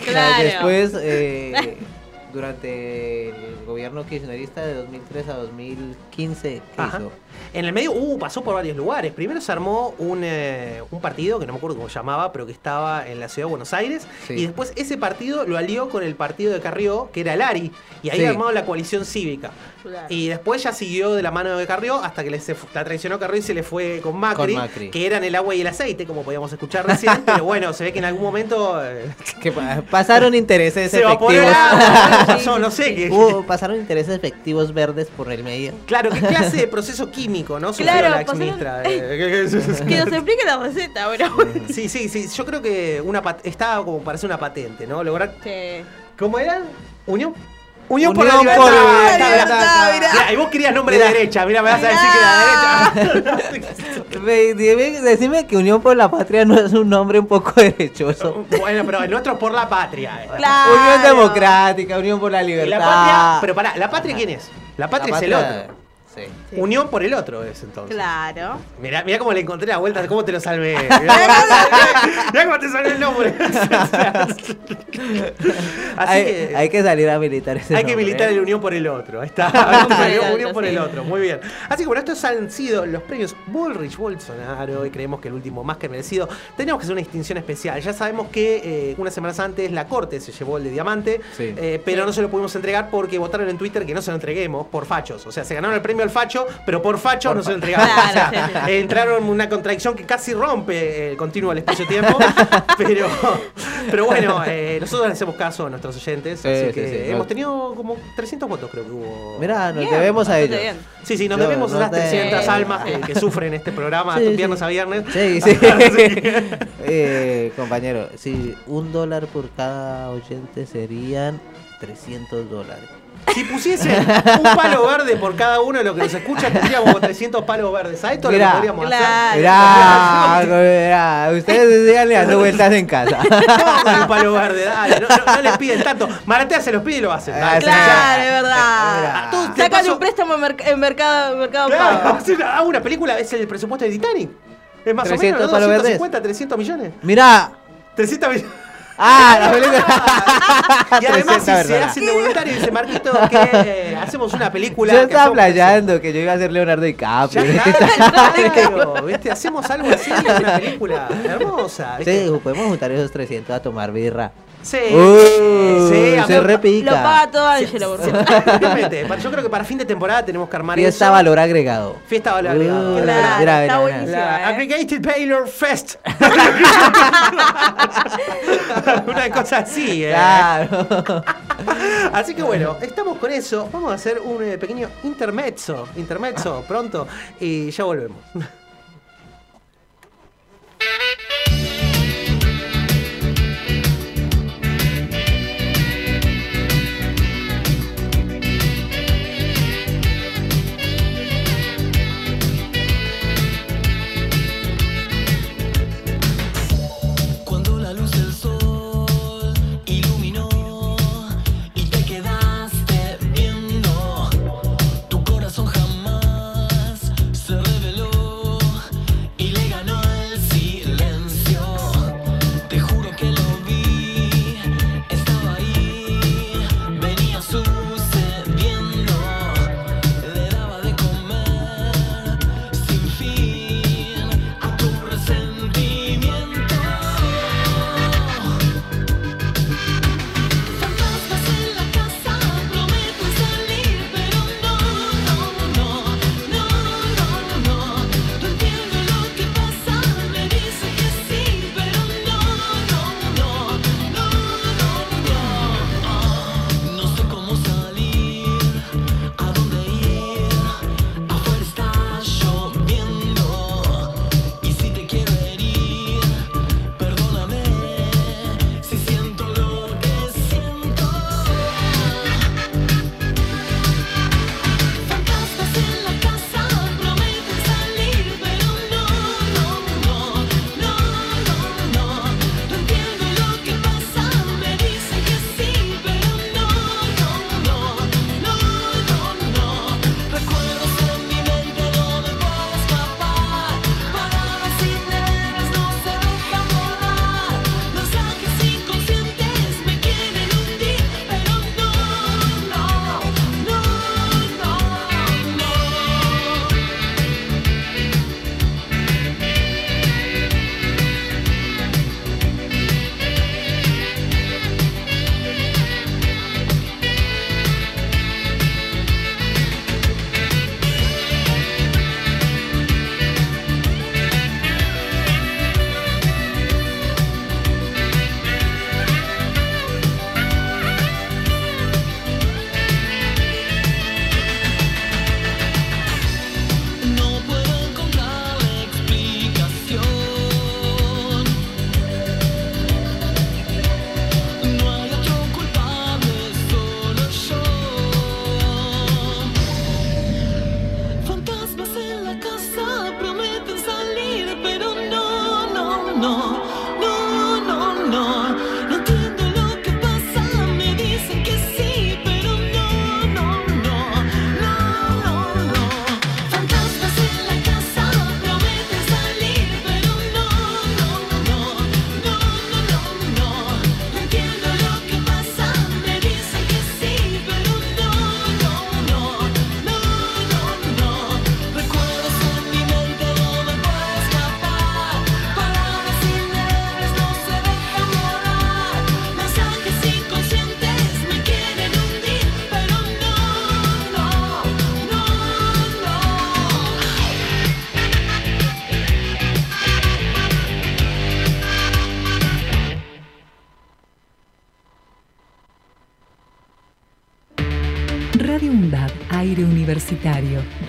Claro. Después, eh, durante el gobierno kirchnerista de 2003 a 2015, ¿qué Ajá. hizo? En el medio, uh, pasó por varios lugares. Primero se armó un, eh, un partido, que no me acuerdo cómo se llamaba, pero que estaba en la ciudad de Buenos Aires. Sí. Y después ese partido lo alió con el partido de Carrió, que era el ARI. Y ahí Sí. armado la coalición cívica. Y después ya siguió de la mano de Carrió hasta que le se la traicionó Carrió y se le fue con Macri, Con Macri. que eran el agua y el aceite, como podíamos escuchar recién. pero bueno, se ve que en algún momento eh, Que pasaron intereses se efectivos. Pasó, no sé qué. Hubo- pasaron intereses efectivos verdes por el medio. Claro, ¿qué clase de proceso químico, no? Claro, la ex pasaron- ministra. eh, Que nos explique la receta, bueno. Sí, sí, sí. Yo creo que una pat- estaba como para hacer una patente, ¿no? Lograr. ¿Cómo era? ¿Unión? Unión, por la Unión libertad. por la y vos querías nombre de derecha. Mira, me vas a decir que la derecha. Decime que Unión por la Patria no es un nombre un poco derechoso. bueno, pero el nuestro es por la patria. eh. Unión Democrática, Unión por la Libertad. la patria. Pero pará, ¿la patria quién es? La patria La es el Unión por el otro es entonces. Claro. Mirá, mirá cómo le encontré la vuelta, cómo te lo salvé. Mirá, mirá cómo te salvé el nombre. Así hay, que. hay que salir a militar ese Hay que militar ¿eh? el unión por el otro. Ahí está. unión, unión por el otro. Muy bien. Así que bueno, estos han sido los premios Bullrich Bolsonaro y creemos que el último más que merecido. Tenemos que hacer una distinción especial. Ya sabemos que eh, unas semanas antes la corte se llevó el de diamante, Sí. eh, pero no se lo pudimos entregar porque votaron en Twitter que no se lo entreguemos por fachos. O sea, se ganaron el premio al facho, pero por fachos Por no se lo. Claro, O sea, sí, sí. entraron en una contradicción que casi rompe el continuo del espacio-tiempo. pero, pero bueno, eh, nosotros le hacemos caso a nuestros oyentes. Sí, así sí, que sí. hemos tenido como 300 votos, creo que hubo. Mira, nos Bien, debemos a ellos. bien. Sí, sí, nos Yo- debemos a esas 300 de- almas que, que sufren este programa Sí, viernes sí. a viernes. Sí, sí. Eh, compañero, si un dólar por cada oyente serían 300 dólares. Si pusiese un palo verde por cada uno de los que nos escucha, tendríamos 300 palos verdes. A esto lo Mirá, podríamos claro. Mirá, mirá, ustedes díganle dando vueltas en casa. hacer. Con el palo verde, dale, no, no- no les piden tanto. Maratea se los pide y lo hacen. dale. Claro, es A verdad. paso- un préstamo en, merc- en mercado, mercado Claro, Pago. hacer una- hago una película, es el presupuesto de Titanic. Es más o 300 menos, ¿no? palos verdes. 250, 300 millones. Mirá. 300 millones. Ah, la película. Y además, si 300, se verdad. hacen de voluntario, dice Marquito, que eh, hacemos una película. Yo estaba playando que yo iba a ser Leonardo DiCaprio. Claro, ¿viste? Hacemos algo así, una película hermosa. ¿viste? Sí, podemos juntar esos 300 a tomar birra. Sí, Uh, sí, se repica. Lo paga todo Ángelo, por favor. Obviamente, para- yo creo que para fin de temporada tenemos que armar Fiesta eso. valor agregado. Fiesta valor agregado. Uh, Claro, mira, mira, está buenísimo. ¿eh? Aggregated Baylor Fest. Una cosa así, ¿eh? Claro. Así que bueno, estamos con eso. Vamos a hacer un eh, pequeño intermezzo. Intermezzo pronto. Y ya volvemos.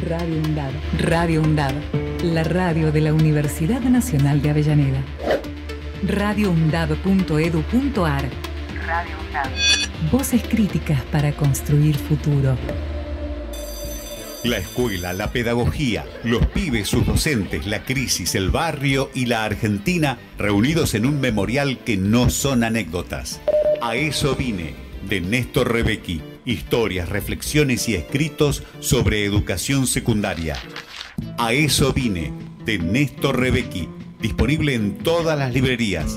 Radio UNDAD. Radio UNDAD, la radio de la Universidad Nacional de Avellaneda. radioundad.edu.ar Radio UNDAD. Voces críticas para construir futuro. La escuela, la pedagogía, los pibes, sus docentes, la crisis, el barrio y la Argentina reunidos en un memorial que no son anécdotas. A eso vine, de Néstor Rebecki. Historias, reflexiones y escritos sobre educación secundaria. A eso vine, de Néstor Rebecki. Disponible en todas las librerías.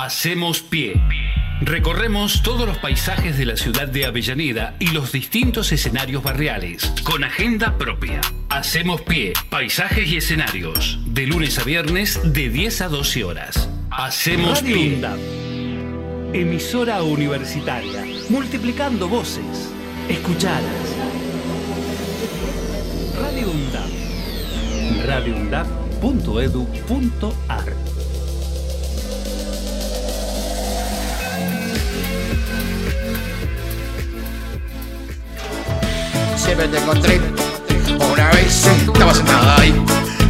Hacemos pie. Recorremos todos los paisajes de la ciudad de Avellaneda y los distintos escenarios barriales, con agenda propia. Hacemos pie, paisajes y escenarios, de lunes a viernes de 10 a 12 horas. Hacemos Radio pie. UNDAP. Emisora universitaria, multiplicando voces, escuchadas. Radio UNDAP. radioundap.edu.ar Siempre te encontré Una vez estaba sentada ahí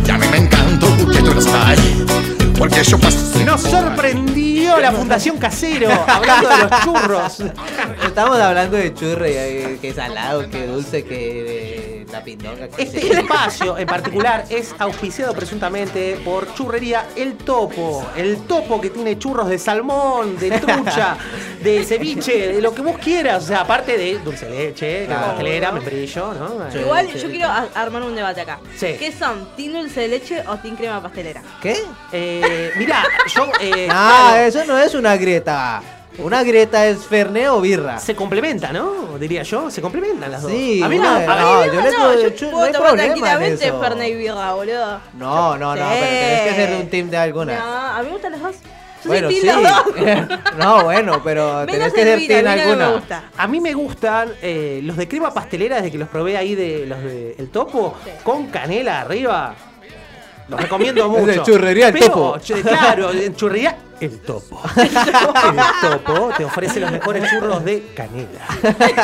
Y a mí me encantó que tú no estás ahí Porque yo pasé Nos sorprendió la Fundación Casero hablando de los churros. Estamos hablando de churro, y, eh, que salado, que dulce, que de la pindonga. que Este espacio en particular es auspiciado presuntamente por Churrería El Topo. El Topo que tiene churros de salmón, de trucha, de ceviche, de lo que vos quieras. O sea, aparte de dulce de leche, Claro. pastelera, membrillo, ¿no? Igual yo quiero a- armar un debate acá. Sí. ¿Qué son? ¿Team dulce de leche o team crema pastelera? ¿Qué? Eh, mirá, yo. eh, Ah, claro, eso no es una grieta. Una grieta es Fernet o birra. Se complementa, ¿no? Diría yo, se complementan las dos. Sí, a mí una- no, a no, ver, yo le no, yo no puedo hay tomar tranquilamente. Fernet y birra, boludo. No, no, no, Sí. pero tenés que ser de un team de alguna. No, a mí me gustan los dos. Yo Bueno, soy sí. team los dos. no, bueno, pero Menos tenés que ser no me alguna. gusta. A mí me gustan eh, los de crema pastelera desde que los probé ahí de los de El Topo, con canela arriba. Los recomiendo Es mucho. churrería El Pero, Topo. Claro, en churrería El Topo. el Topo te ofrece los mejores churros de canela.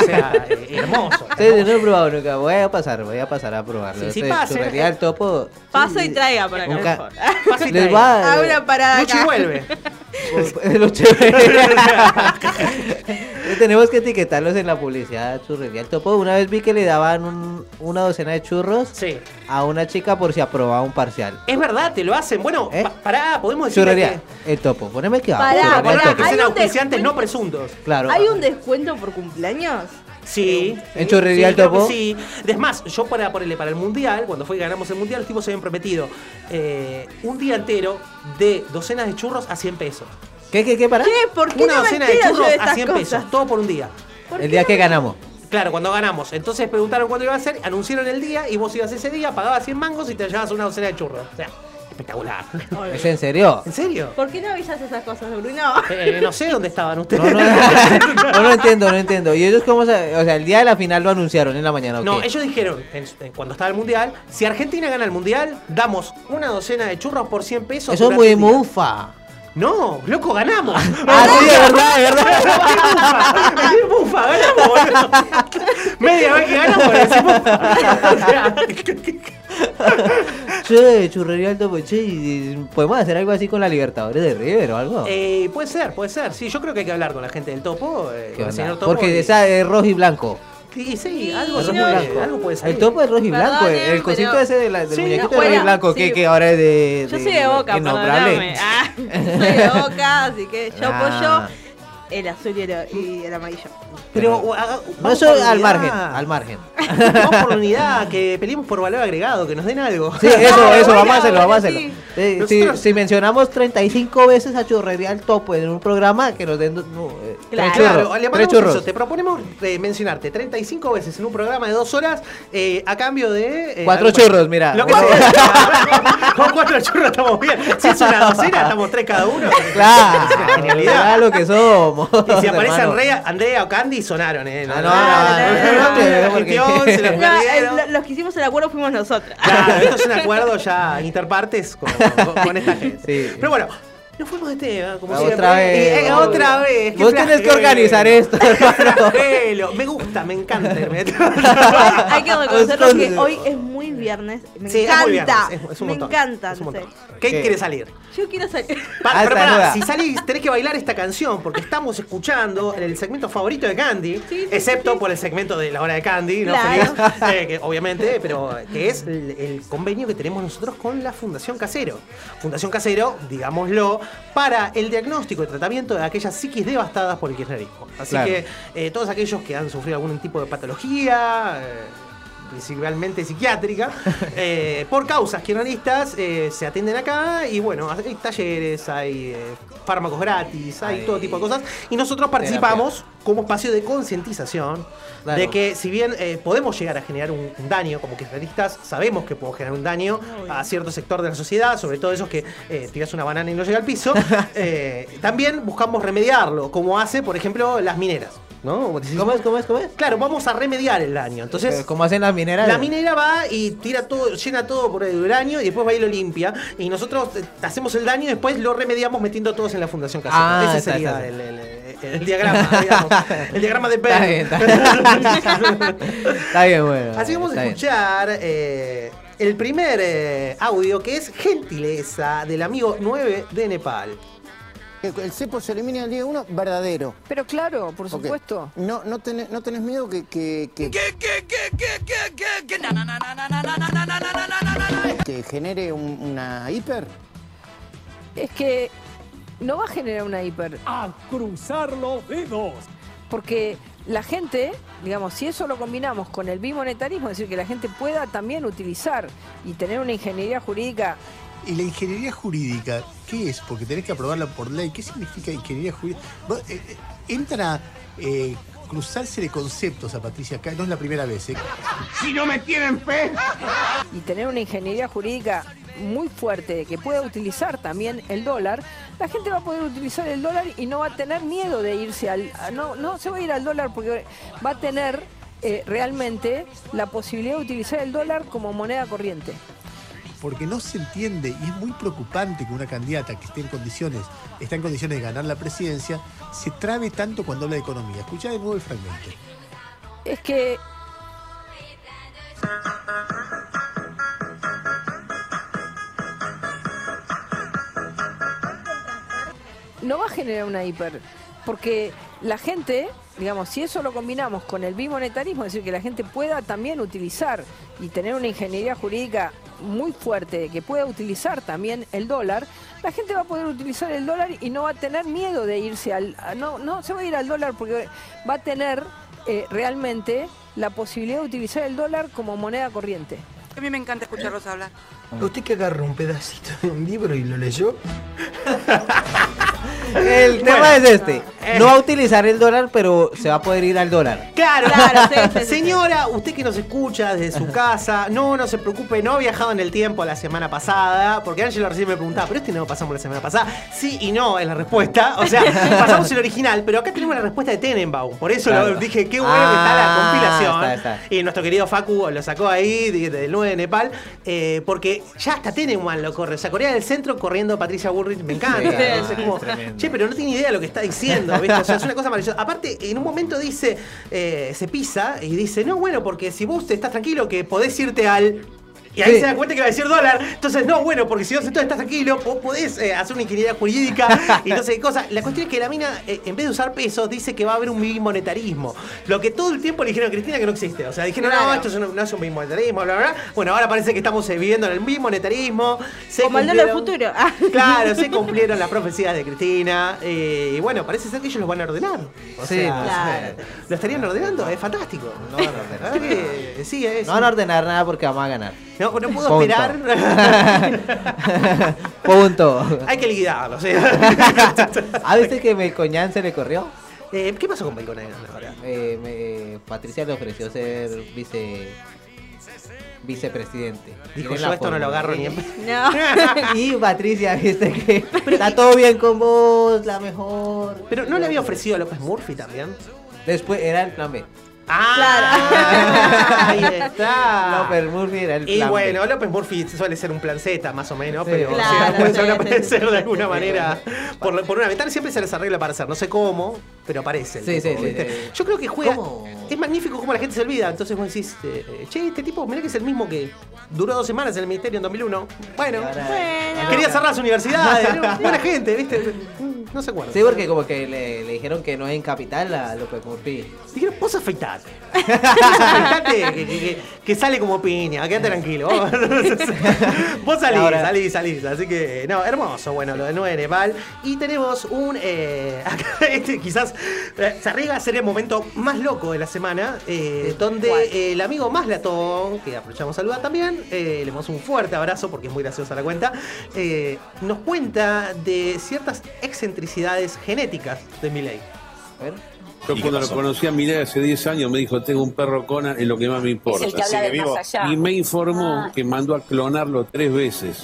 O sea, eh, hermoso. Sí, yo no he probado nunca. Voy a pasar, voy a pasar a probarlo. Sí, sí, pase. Churrería el topo. Paso y traiga por acá. Nunca- por Pasa y Les traiga. va. Hago una parada Luchi acá. vuelve. Los churrería. Tenemos que etiquetarlos en la publicidad churrería el topo. Una vez vi que le daban un- una docena de churros Sí. a una chica por si aprobaba un parcial. Es verdad, te lo hacen. Bueno, ¿Eh? pa- pará, podemos decir Churrería el topo. Poneme que Pará, el pará, Topo. que sean auspiciantes no presuntos. Claro. ¿Hay un descuento por cumpleaños? Sí. ¿En Churrería sí, El creo que Topo? Sí. Es más, yo para, por el, para el mundial, cuando fue que ganamos el mundial, los tipos se habían prometido eh, un día entero de docenas de churros a 100 pesos. ¿Qué, qué, qué, para? ¿Qué? ¿Por qué Una no docena de churros de a estas 100 cosas? pesos, todo por un día. ¿Por El qué día que ganamos. Claro, cuando ganamos. Entonces preguntaron cuánto iba a ser, anunciaron el día y vos ibas ese día, pagabas 100 mangos y te llevabas una docena de churros. O sea, espectacular. ¿Es en serio? ¿En serio? ¿Por qué no avisas esas cosas, Bruno? Eh, no sé dónde estaban ustedes. No, no, no, no entiendo, no entiendo. ¿Y ellos cómo se, O sea, el día de la final lo anunciaron en la mañana, ¿o No, ellos dijeron, en- en- cuando estaba el mundial, si Argentina gana el mundial, damos una docena de churros por 100 pesos. Eso es muy mufa. No, loco, ganamos. Ah, sí, de verdad, de verdad. ¡Qué bufa! ¡Ganamos, boludo! Media vez que ganamos, le decimos. O sea, Che, churrería el topo. Che, y- ¿podemos hacer algo así con la Libertadores de River o algo? eh, puede ser, puede ser. Sí, yo creo que hay que hablar con la gente del Topo, eh, ¿Qué con el onda? señor Topo. Porque y- esa es rojo y blanco. Sí, sí, algo, algo puede ser. El topo es rojo y blanco. El cosito pero- ese de la- del Sí, muñequito no, de rojo y bueno, blanco, que, sí. que ahora es de. Yo soy de boca. Ah, soy de boca, así que yo Ah. El azul y el, y el amarillo. Pero, uh, No, eso la al unidad. margen, al margen. Vamos por la unidad, que peleemos por valor agregado, que nos den algo. Sí, eso, eso, vamos a hacerlo, vamos a hacerlo. sí. Si, Nosotros- si mencionamos 35 veces a Churrería el Topo en un programa, que nos den. no, eh, Claro, Tres churros, le tres mandamos churros. eso. Te proponemos eh, mencionarte 35 veces en un programa de dos horas eh, a cambio de. eh, Cuatro algo- churros, mira. Lo que sea. Con cuatro churros estamos bien. Si es una docena, estamos tres cada uno. Claro, Es una genialidad. lo que somos. Y si aparece. Andrea, Andrea o Candy, sonaron, ¿eh? Ah, no, no, no, no, no, no, los No, que hicimos el acuerdo fuimos nosotros. Claro, esto es un acuerdo ya interpartes con, con- con esta gente. Pero bueno, nos fuimos de tema, como Otra siempre. vez. Y, eh, otra vez. Vos tenés que organizar esto. Me gusta, me encanta. Hay que reconocerlo que hoy es muy viernes. Me Sí, es encanta. muy viernes, es- es un me montón, encanta. es un no sé. montón. ¿Qué, ¿Qué? quiere salir? Yo quiero salir. Pa- Ah, pero pará, si salís, tenés que bailar esta canción porque estamos escuchando el segmento favorito de Candy, excepto por el segmento de la hora de Candy, ¿no? Claro. Feliz? Eh, que obviamente, pero que es el, el convenio que tenemos nosotros con la Fundación Casero. Fundación Casero, digámoslo, para el diagnóstico y tratamiento de aquellas psiquis devastadas por el kirchnerismo. Así Claro. que eh, todos aquellos que han sufrido algún tipo de patología. eh, principalmente psiquiátrica, eh, por causas kirchneristas, eh, se atienden acá y bueno, hay talleres, hay eh, fármacos gratis, hay Hay todo tipo de cosas. Y nosotros participamos como espacio de concientización Claro. de que si bien eh, podemos llegar a generar un, un daño, como kirchneristas sabemos que podemos generar un daño a cierto sector de la sociedad, sobre todo esos que eh, tiras una banana y no llega al piso, también buscamos remediarlo, como hace, por ejemplo, las mineras. ¿No? ¿Cómo es? ¿Cómo es? ¿Cómo es? Claro, vamos a remediar el daño. Entonces, ¿Cómo hacen las mineras? la minera va y tira todo, llena todo por el uranio y después va y lo limpia. Y nosotros eh, hacemos el daño y después lo remediamos metiendo todos en la fundación casera. Ah, Ese está, sería está, el, el- el- el diagrama, digamos. El diagrama de Está bien. Está bien, bueno. Así que vamos está a escuchar eh, el primer eh, audio que es gentileza del amigo 9 de Nepal. El cepo se elimina el día 1 verdadero. Pero claro, por supuesto. No, no, tenés, no tenés miedo que. que, que, que genere un- una hiper. Es que no va a generar una hiper. A cruzar los dedos. Porque la gente, digamos, si eso lo combinamos con el bimonetarismo, es decir, que la gente pueda también utilizar y tener una ingeniería jurídica ¿Y la ingeniería jurídica qué es? Porque tenés que aprobarla por ley. ¿Qué significa ingeniería jurídica? Eh, eh, entra eh, cruzársele conceptos a Patricia acá. No es la primera vez. ¿eh? Si no me tienen fe. Y tener una ingeniería jurídica muy fuerte que pueda utilizar también el dólar, la gente va a poder utilizar el dólar y no va a tener miedo de irse al... a- No, no se va a ir al dólar porque va a tener eh, realmente la posibilidad de utilizar el dólar como moneda corriente. Porque no se entiende y es muy preocupante que una candidata que esté en condiciones, está en condiciones de ganar la presidencia, se trabe tanto cuando habla de economía. Escuchá de nuevo el fragmento. Es que no va a generar una hiper, porque la gente, digamos, si eso lo combinamos con el bimonetarismo, es decir, que la gente pueda también utilizar y tener una ingeniería jurídica muy fuerte que pueda utilizar también el dólar, la gente va a poder utilizar el dólar y no va a tener miedo de irse al... No, no se va a ir al dólar porque va a tener eh, realmente la posibilidad de utilizar el dólar como moneda corriente. A mí me encanta escucharlos hablar. ¿Usted que agarró un pedacito de un libro y lo leyó? El tema es este. No va a utilizar el dólar, pero se va a poder ir al dólar. Claro, Claro, sí, sí, sí. Señora, usted que nos escucha desde su casa, no, no se preocupe, no ha viajado en el tiempo la semana pasada, porque Ángelo recién me preguntaba, pero este no lo pasamos la semana pasada. Sí y no es la respuesta. O sea, pasamos el original, pero acá tenemos la respuesta de Tenenbaum. Por eso Claro. lo dije, qué bueno que está la Ah, compilación. está, está. Y nuestro querido Facu lo sacó ahí, de- del 9 de Nepal, eh, porque ya hasta Tenenbaum lo corre. O sea, Corea del Centro corriendo Patricia Bullrich, me encanta. Sí, Es es como, tremendo. Che, pero no tiene idea de lo que está diciendo, ¿viste? O sea, es una cosa maravillosa. Aparte, en un momento dice, eh, se pisa y dice, no, bueno, porque si vos estás tranquilo que podés irte al... Y ahí Sí. se da cuenta que va a decir dólar. Entonces, no, bueno, porque si vos entonces estás tranquilo, vos podés eh, hacer una ingeniería jurídica y no sé qué cosa. La cuestión es que la mina, eh, en vez de usar pesos, dice que va a haber un bimonetarismo. Lo que todo el tiempo le dijeron a Cristina que no existe. O sea, dijeron, no, esto es un- no es un bimonetarismo, bla, bla, bla. Bueno, ahora parece que estamos eh, viviendo en el bimonetarismo. Se Como el cumplieron- futuro. Ah. Claro, se cumplieron las profecías de Cristina. y bueno, parece ser que ellos los van a ordenar. O Sí, sea, claro. ¿Lo estarían ordenando? Es fantástico. No van a ordenar. Sí, es. No van a ordenar nada porque vamos a ganar. No, no puedo Punto. esperar. Punto. Hay que liquidarlo, sí. ¿Ah, viste que Melcoñán se le corrió? Eh, ¿Qué pasó con Bacon ahora? Eh, me- Patricia le ofreció ser vice vicepresidente. Dijo, yo esto no lo agarro ni en... No. y Patricia, viste que está todo bien con vos, la mejor. Pero ¿no le había ofrecido a López Murphy también? Después era el plan B. ¡Ah! Ahí está. López Murphy era el Y plan bueno, B. López Murphy suele ser un plan Z, más o menos, Sí. pero o sea, Claro, puede sí, ser, sí, sí, de alguna manera. Por, por una ventana siempre se les arregla para hacer, no sé cómo, pero aparece. el Sí, tipo, sí, sí, ¿viste? sí. Yo creo que juega. Es magnífico cómo la gente se olvida. Entonces vos decís, eh, che, este tipo, mirá que es el mismo que duró dos semanas en el ministerio en 2001. Bueno, quería cerrar las universidades. Buena gente, ¿viste? No se acuerda. Sí, porque como que le, le dijeron que no es en capital a López Murphy. Dijeron, vos afeitate. Vos afeitate que, que- que- que sale como piña, quédate tranquilo. Vos salís, Ahora- salís, salís. Así que, no, hermoso, bueno, lo de Nueve Nepal. Y tenemos un. eh, acá, este quizás. Eh, se arriesga a ser el momento más loco de la semana. eh, donde eh, el amigo más latón, que aprovechamos a saludar también, eh, le damos un fuerte abrazo porque es muy graciosa la cuenta. eh, nos cuenta de ciertas excentricidades genéticas de Miley. A ver. Yo cuando lo conocí a Milei hace 10 años me dijo, tengo un perro Conan, es lo que más me importa. Es el que habla del más allá. Y me informó Ah. que mandó a clonarlo tres veces.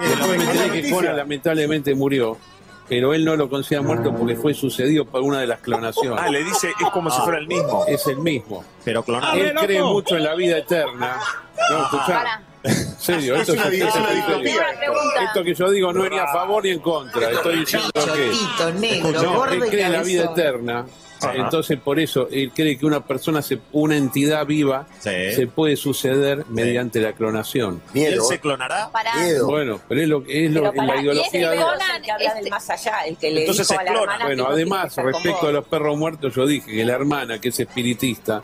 Después me enteré que Conan lamentablemente murió, pero él no lo considera muerto porque fue sucedido por una de las clonaciones. Ah, le dice, es como si fuera el mismo. Es el mismo. Pero clonado. Él cree mucho en la vida eterna. No, escuchá. En serio, Es esto, una- es, es una esto- distopía. esto que yo digo no es ni a favor ni en contra. Estoy diciendo que Chotito, negro, no, él cree en la vida eterna. Ajá. Entonces, por eso, él cree que una persona, se, una entidad viva, se puede suceder mediante la clonación. ¿Y él se clonará? Bueno, pero es lo es lo en la ideología este de- que habla del más allá, el que le Entonces dijo se a la clona. hermana Bueno, que no además, que respecto a los perros muertos, yo dije que la hermana, que es espiritista,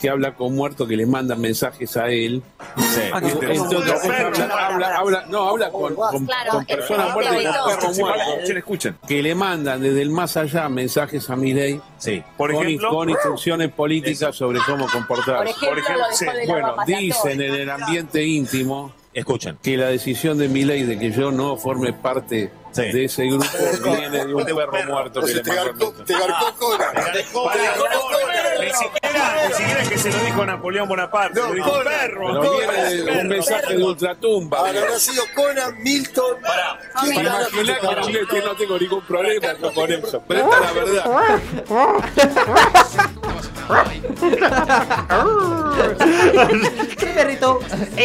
que habla con muertos, que le manda mensajes a él. Ah, que Entonces, habla, perros. habla- habla- no, habla con, con- Claro, con es personas que muertas y con perros muertos. Que le mandan desde el más allá mensajes a Por con, ejemplo, con instrucciones políticas sobre cómo comportarse. Por ejemplo, bueno, dicen en el ambiente íntimo que la decisión de Milei de que yo no forme parte de ese grupo viene de un perro muerto que le mandó el mensaje. Ni siquiera, ni siquiera que se lo dijo Napoleón Bonaparte. dijo perro. Un mensaje de ultratumba. Habrá sido Conan Milton. Para, imaginar que Milei que no tengo ningún problema con eso. Pero esta es la verdad. Sí, perrito.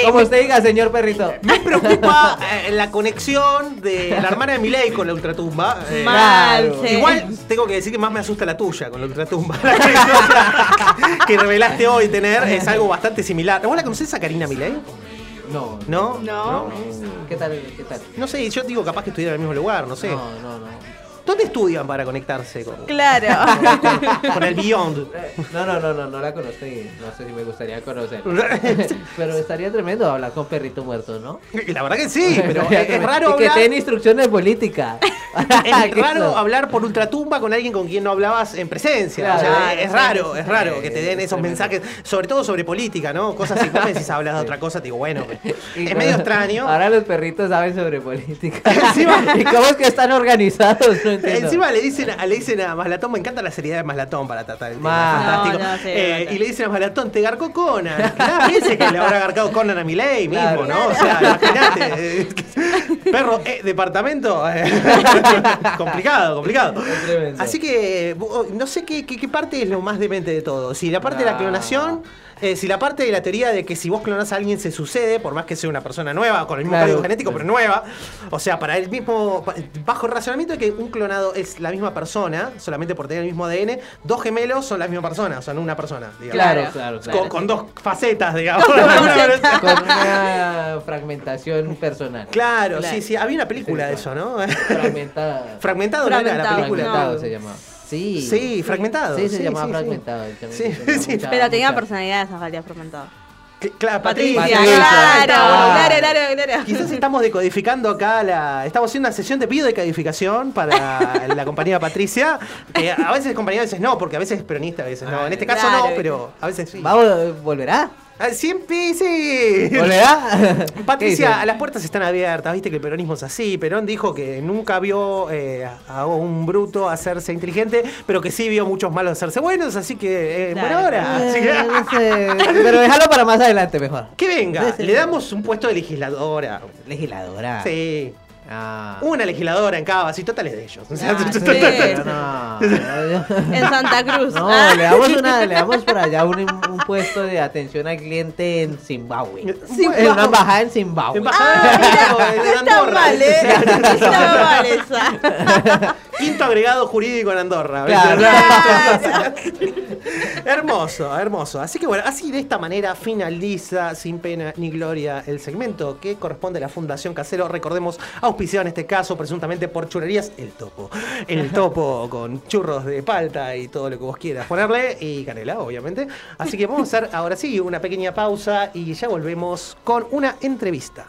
Como usted diga, señor perrito. Me preocupa eh, la conexión de la hermana de Milei con la ultratumba. Eh, Mal, sí. Igual tengo que decir que más me asusta la tuya con la ultratumba. La que, que revelaste hoy tener es algo bastante similar. ¿Vos la conocés a Karina Milei? No. ¿No? No. ¿Qué tal? ¿Qué tal? No sé, yo digo capaz que estudian en el mismo lugar, no sé. No, no, no. ¿Dónde estudian para conectarse con, Claro. con el Beyond? No, no, no, no, no la conozco y no sé si me gustaría conocer. pero estaría tremendo hablar con perrito muerto, ¿no? La verdad que sí, pero es, es raro Y que hablar. te den instrucciones políticas. Es ¿Qué raro hablar por ultratumba con alguien con quien no hablabas en presencia. Claro, O sea, claro, es raro, es raro que te den esos mensajes, sobre todo sobre política, ¿no? Cosas así, vos decís hablas de otra cosa, te digo, bueno, es medio extraño. Ahora los perritos saben sobre política. Encima- ¿Y cómo es que están organizados? No entiendo. Encima le dicen, a- le dicen a Maslatón, me encanta la seriedad de Maslatón para tratar el tema, fantástico. No, no, sí, Eh, no, y le dicen a Maslatón, te garcó Conan. Vez que le habrá garcado Conan a Milei mismo, Claro. ¿no? O sea, imagínate. eh, Perro, eh, departamento. complicado, complicado. Así que bu- no sé qué, qué- qué parte es lo más demente de todo. Si la parte de la clonación, eh, si la parte de la teoría de que si vos clonas a alguien se sucede, por más que sea una persona nueva, con el mismo Claro, código genético, pero nueva. O sea, para el mismo. Bajo el razonamiento de que un clonado es la misma persona, solamente por tener el mismo ADN, dos gemelos son la misma persona, son una persona, digamos. Claro, claro, claro. Con, con dos facetas, digamos. Con una fragmentación personal. Claro, Claro. sí, sí. Había una película de eso, ¿no? Fragmentada. Fragmentado, ¿no era la película? Fragmentado se llamaba. Sí. Sí, fragmentado. Sí, se sí, llamaba sí, sí. fragmentado. Sí, Tenía sí. mucha- Pero tenía mucha- personalidad esa valía fragmentada. Que- Claro, Patricia, Patricia. claro, claro, claro, claro. Quizás estamos decodificando acá la. Estamos haciendo una sesión de biodecodificación para la compañía Patricia. Que a veces es compañía, a veces no, porque a veces es peronista, a veces no. En este caso no, pero a veces sí. Vamos, ¿volverá? Ah, Siempre, sí. Hola. ¿Qué Patricia, las puertas están abiertas, viste que el peronismo es así. Perón dijo que nunca vio eh, a un bruto hacerse inteligente, pero que sí vio muchos malos hacerse buenos, así que eh, buena hora. Así que- Eh, no sé, pero déjalo para más adelante mejor. que venga, Sí, sí, le sí. damos un puesto de legisladora. Legisladora. Sí. Ah. Una legisladora en cada vasito, tal es de ellos. O sea, Ah, sí. No, En Santa Cruz. No, Ah. le damos, una, le damos por allá un, un puesto de atención al cliente en Zimbabue. Zimbabue. En una embajada en Zimbabue. Quinto agregado jurídico en Andorra. Claro. hermoso, hermoso. Así que bueno, así de esta manera finaliza sin pena ni gloria el segmento que corresponde a la Fundación Casero. Recordemos, auspiciado en este caso presuntamente por churrerías El Topo. El Topo con churros de palta y todo lo que vos quieras ponerle y canela, obviamente. Así que vamos a hacer ahora sí una pequeña pausa y ya volvemos con una entrevista.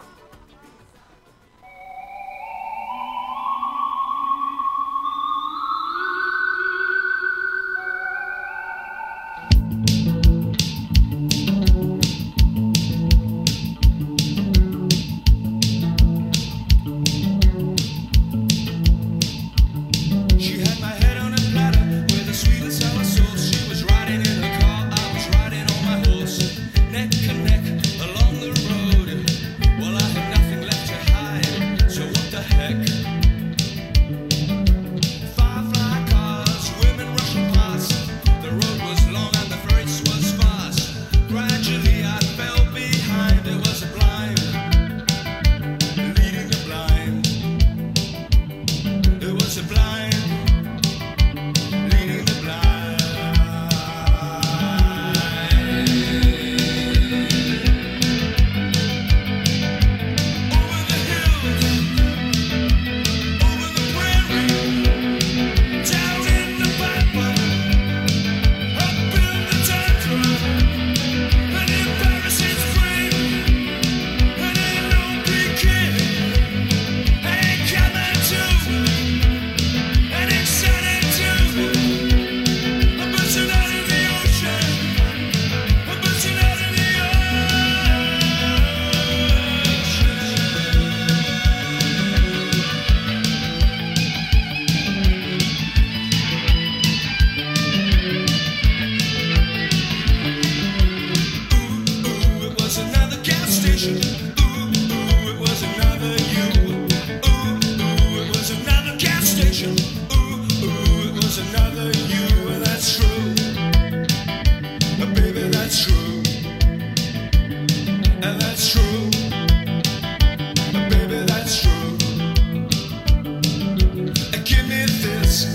Give me this,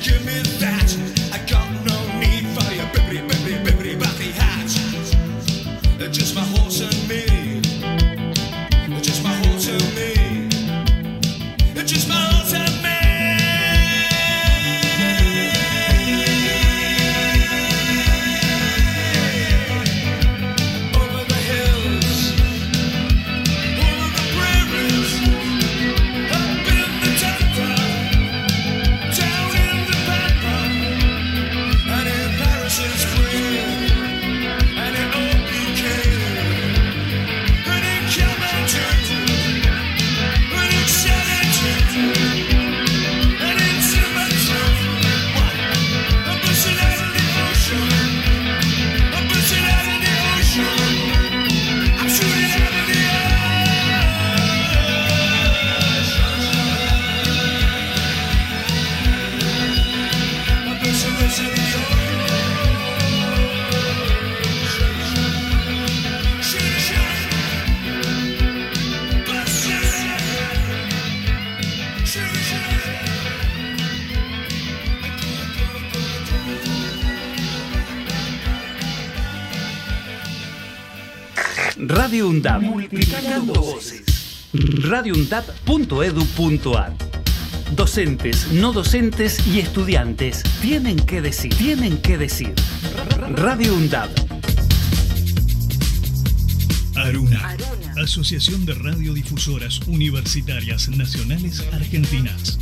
give me that. radioundap.edu.ar Docentes, no docentes y estudiantes tienen que decir, tienen que decir. Radio UNDAP. Aruna. Asociación de Radiodifusoras Universitarias Nacionales Argentinas.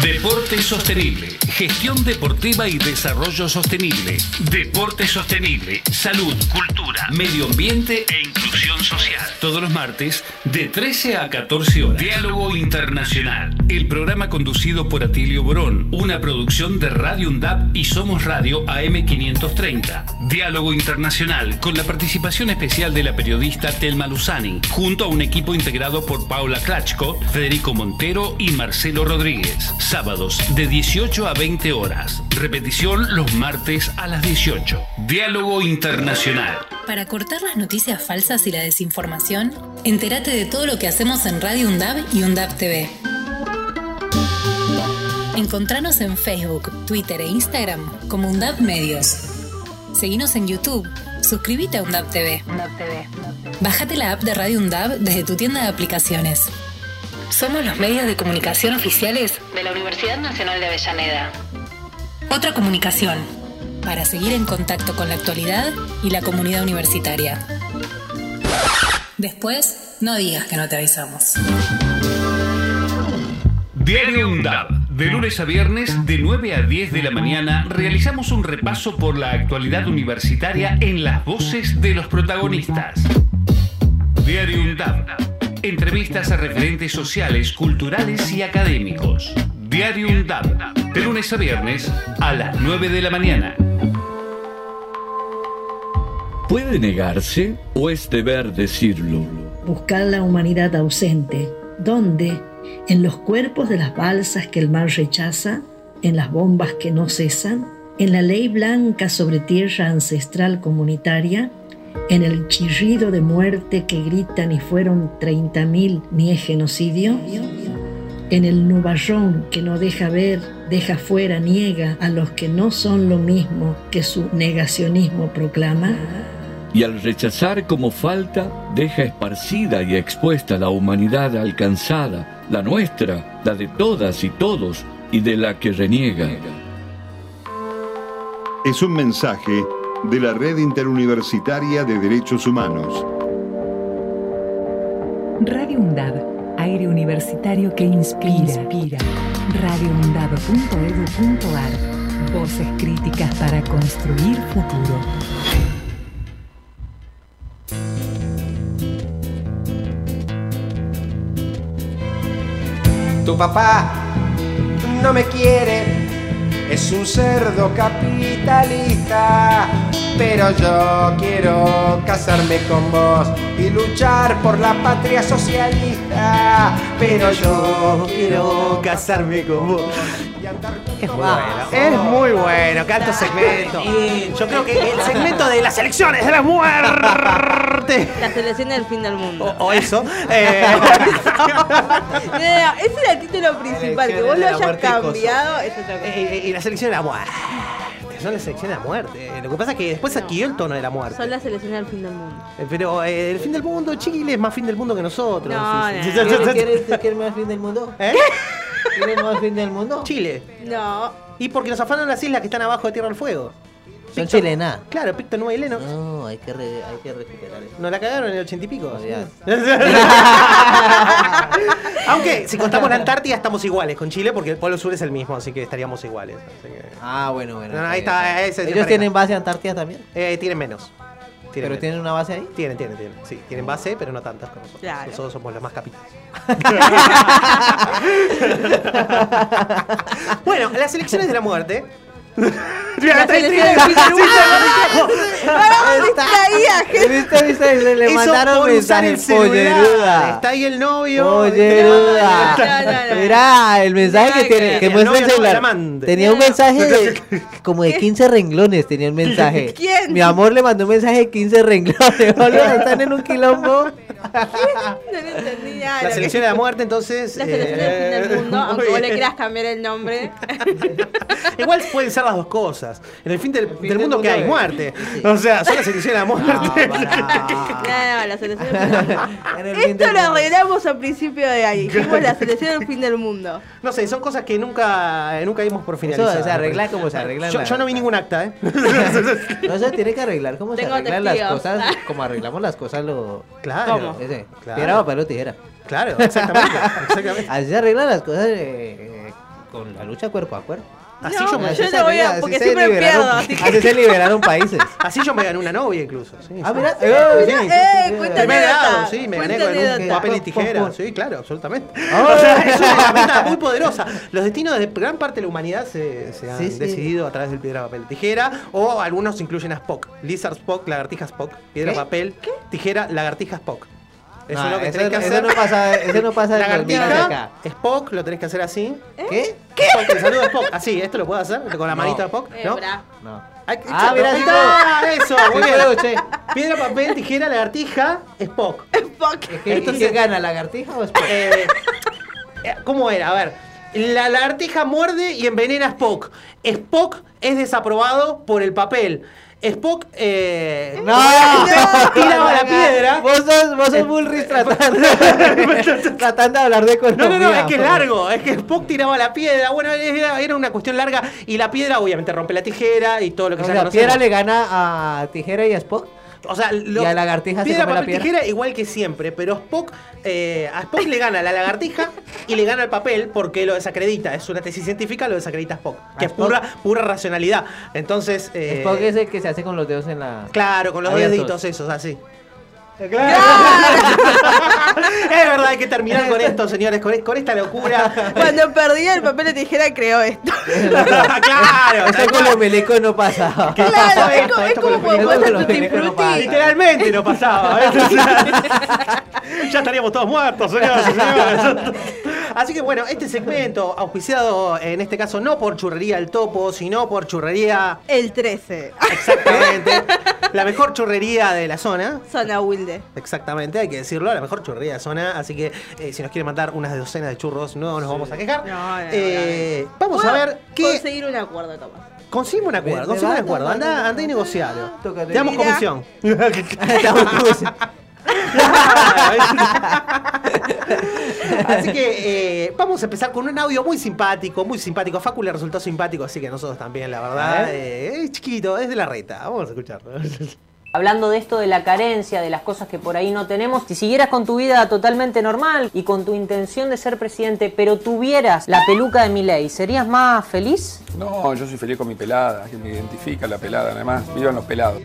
Deporte sostenible, gestión deportiva y desarrollo sostenible, deporte sostenible, salud, cultura, medio ambiente e inclusión social. Todos los martes de 13 a 14 horas. Diálogo Internacional, el programa conducido por Atilio Borón, una producción de Radio UNDAP y Somos Radio AM530. Diálogo Internacional con la participación especial de la periodista Telma Luzani, junto a un equipo integrado por Paula Klachko, Federico Montero y Marcelo Rodríguez. Sábados de 18 a 20 horas. Repetición los martes a las 18. Diálogo Internacional. Para cortar las noticias falsas y la desinformación, entérate de todo lo que hacemos en Radio UNDAB y UNDAB TV. Encontranos en Facebook, Twitter e Instagram como UNDAB Medios. Seguinos en YouTube. Suscríbete a UNDAB TV. Bájate la app de Radio UNDAB desde tu tienda de aplicaciones. Somos los medios de comunicación oficiales de la Universidad Nacional de Avellaneda. Otra comunicación, para seguir en contacto con la actualidad y la comunidad universitaria. Después, no digas que no te avisamos. Diario UNDAB. De lunes a viernes, de 9 a 10 de la mañana, realizamos un repaso por la actualidad universitaria en las voces de los protagonistas. Diario UNDAB. Entrevistas a referentes sociales, culturales y académicos. Diario UNDAB. De lunes a viernes, a las 9 de la mañana. ¿Puede negarse o es deber decirlo? Buscar la humanidad ausente. ¿Dónde? En los cuerpos de las balsas que el mar rechaza, en las bombas que no cesan, en la ley blanca sobre tierra ancestral comunitaria, en el chirrido de muerte que gritan y fueron 30.000 ni es genocidio, en el nubarrón que no deja ver, deja fuera, niega a los que no son lo mismo que su negacionismo proclama. Y al rechazar como falta, deja esparcida y expuesta la humanidad alcanzada, la nuestra, la de todas y todos, y de la que reniega. Es un mensaje de la Red Interuniversitaria de Derechos Humanos. Radio UNDAB, aire universitario que inspira. inspira. radioundab.edu.ar Voces críticas para construir futuro. Tu papá no me quiere, es un cerdo capitalista. Pero yo quiero casarme con vos y luchar por la patria socialista. Pero yo quiero casarme con vos. Es bueno, es muy bueno, qué alto segmento. Yo creo que el segmento de las elecciones de la muerte. La selección del fin del mundo. O eso. eh, No, no, ese era el título principal. Que vos lo hayas y cambiado, es otra cosa. eh, y la selección de la muerte. Son las selecciones de la muerte. Lo que pasa es que después adquirió el tono de la muerte. Son la selección del fin del mundo. Eh, Pero eh, el fin del mundo, Chile es más fin del mundo que nosotros. No, Sí, no, sí, no. sí, sí, sí. ¿Quieres, más fin del mundo? ¿Eh? ¿Quieres más fin del mundo? Chile. No. Y porque nos afanaron las islas que están abajo de Tierra del Fuego. Son Picto- chilenas. Claro, Picto Nueva y Lennox. No, hay que, re- hay que recuperar eso. Nos la cagaron en el ochenta y pico. Aunque si contamos la Antártida estamos iguales con Chile porque el Polo Sur es el mismo, así que estaríamos iguales. así que- Ah, bueno, bueno. No, no, ahí está, ese es de ¿Ellos tienen base Antártida también? Eh, tienen menos. ¿Pero menos. tienen una base ahí? Tienen, tienen, tienen. Sí, tienen base, pero no tantas como nosotros. Claro. Nosotros somos los más capitales. bueno, las elecciones de la muerte Le, mandaron mensaje polleruda. Está ahí el novio. Polleruda. Mirá, el mensaje que, tiene, que muestra el celular. Tenía un mensaje de, como de 15 renglones, tenía el mensaje. ¿Quién? Mi amor le mandó un mensaje de 15 renglones. Están en un quilombo. No entendí. La selección de la muerte, entonces. La selección del eh, mundo, aunque vos le quieras cambiar el nombre. Igual pueden ser las dos cosas. En el fin del, del del mundo que mundo hay es- muerte. O sea, son la selección de la muerte. No, no, la selección del fin del mundo. En el fin Esto lo arreglamos al principio de ahí. Dijimos la selección del fin del mundo. No sé, son cosas que nunca, eh, nunca dimos por finalizadas. Eso se arregla como se arreglan Yo, las- yo no vi ningún acta, ¿eh? No se tiene que arreglar como se Tengo arreglan las cosas, como arreglamos las cosas lo... Claro. ¿Cómo? Ese, Claro. piedra, papel o tijera. Claro, exactamente. exactamente. Así se arreglan las cosas eh, eh, con la lucha cuerpo a cuerpo. Así No, yo me, yo no voy a- porque así siempre liberaron- pierdo, así que- Así se liberaron países. así yo me gané una novia incluso. Sí, Ah, sí. mira. Sí, eh, sí, eh, sí. sí, me gané con un papel y tijera. Sí, claro, absolutamente. Ah. O sea, es una herramienta muy poderosa. Los destinos de gran parte de la humanidad se, se han Sí, sí. decidido a través del piedra, papel, tijera. O algunos incluyen a Spock. Lizard Spock, lagartija Spock. Piedra, ¿Qué? tijera, tijera, lagartija Spock. Eso No, es lo que eso tenés que no- hacer. eso no pasa- eso no pasa de acá. Spock, lo tenés que hacer así. ¿Qué? Spock, el saludo de Spock. Así, ¿esto lo puedo hacer? Con la No. manita de Spock. Eh, ¿No? No. Ay, Ah, mira, ahí sí está, Eso, muy bien. Piedra, papel, tijera, lagartija, Spock. Spock. ¿Qué, Entonces- ¿Quién gana, lagartija o Spock? Eh, eh, ¿Cómo era? A ver. La lagartija muerde y envenena a Spock. Spock es desaprobado por el papel. Spock eh, No, tiraba la piedra. Vos sos, vos sos Bullrich tratando, tratando de hablar de No, economía. no, no, es que es largo. Es que Spock tiraba la piedra. Bueno, era, era una cuestión larga. Y la piedra, obviamente, rompe la tijera y todo lo que O sea, conocemos. Piedra le gana a Tijera y a Spock. O sea, lo- Y a lagartija se come la piedra. tijera igual que siempre, pero Spock, eh, a Spock le gana la lagartija y le gana el papel porque lo desacredita. Es una tesis científica, lo desacredita Spock, que ¿A es pura, pura racionalidad. Entonces, eh, Spock es el que se hace con los dedos en la. claro, con los deditos esos, así. es verdad, hay que terminar con esto, señores, con, con esta locura. Cuando perdía el papel de tijera creó esto. claro, Eso con los melecos no pasaba. ¿Qué Claro, es esto? como- es Esto como con los cuando melecos no-. Literalmente no pasaba. ¿eh? ya estaríamos todos muertos, señores señores. Así que bueno, este segmento, auspiciado en este caso no por Churrería El Topo, sino por Churrería, El 13. exactamente, la mejor churrería de la zona. Zona Wilde. Exactamente, hay que decirlo, la mejor churrería zona. Así que eh, si nos quieren mandar unas docenas de churros, no nos vamos a quejar. No, no, no, Eh, vamos a ver qué. Conseguir un acuerdo, Tomás. Conseguimos un acuerdo, conseguimos un acuerdo. Anda, anda y negocialo. Te damos comisión. Así que eh, vamos a empezar con un audio muy simpático, muy simpático. A Facu le resultó simpático, así que a nosotros también, la verdad. Eh, es chiquito, es de la reta. Vamos a escucharlo. Hablando de esto de la carencia, de las cosas que por ahí no tenemos, si siguieras con tu vida totalmente normal y con tu intención de ser presidente, pero tuvieras la peluca de mi ley, ¿serías más feliz? No, yo soy feliz con mi pelada, que me identifica la pelada, además, vivan los pelados.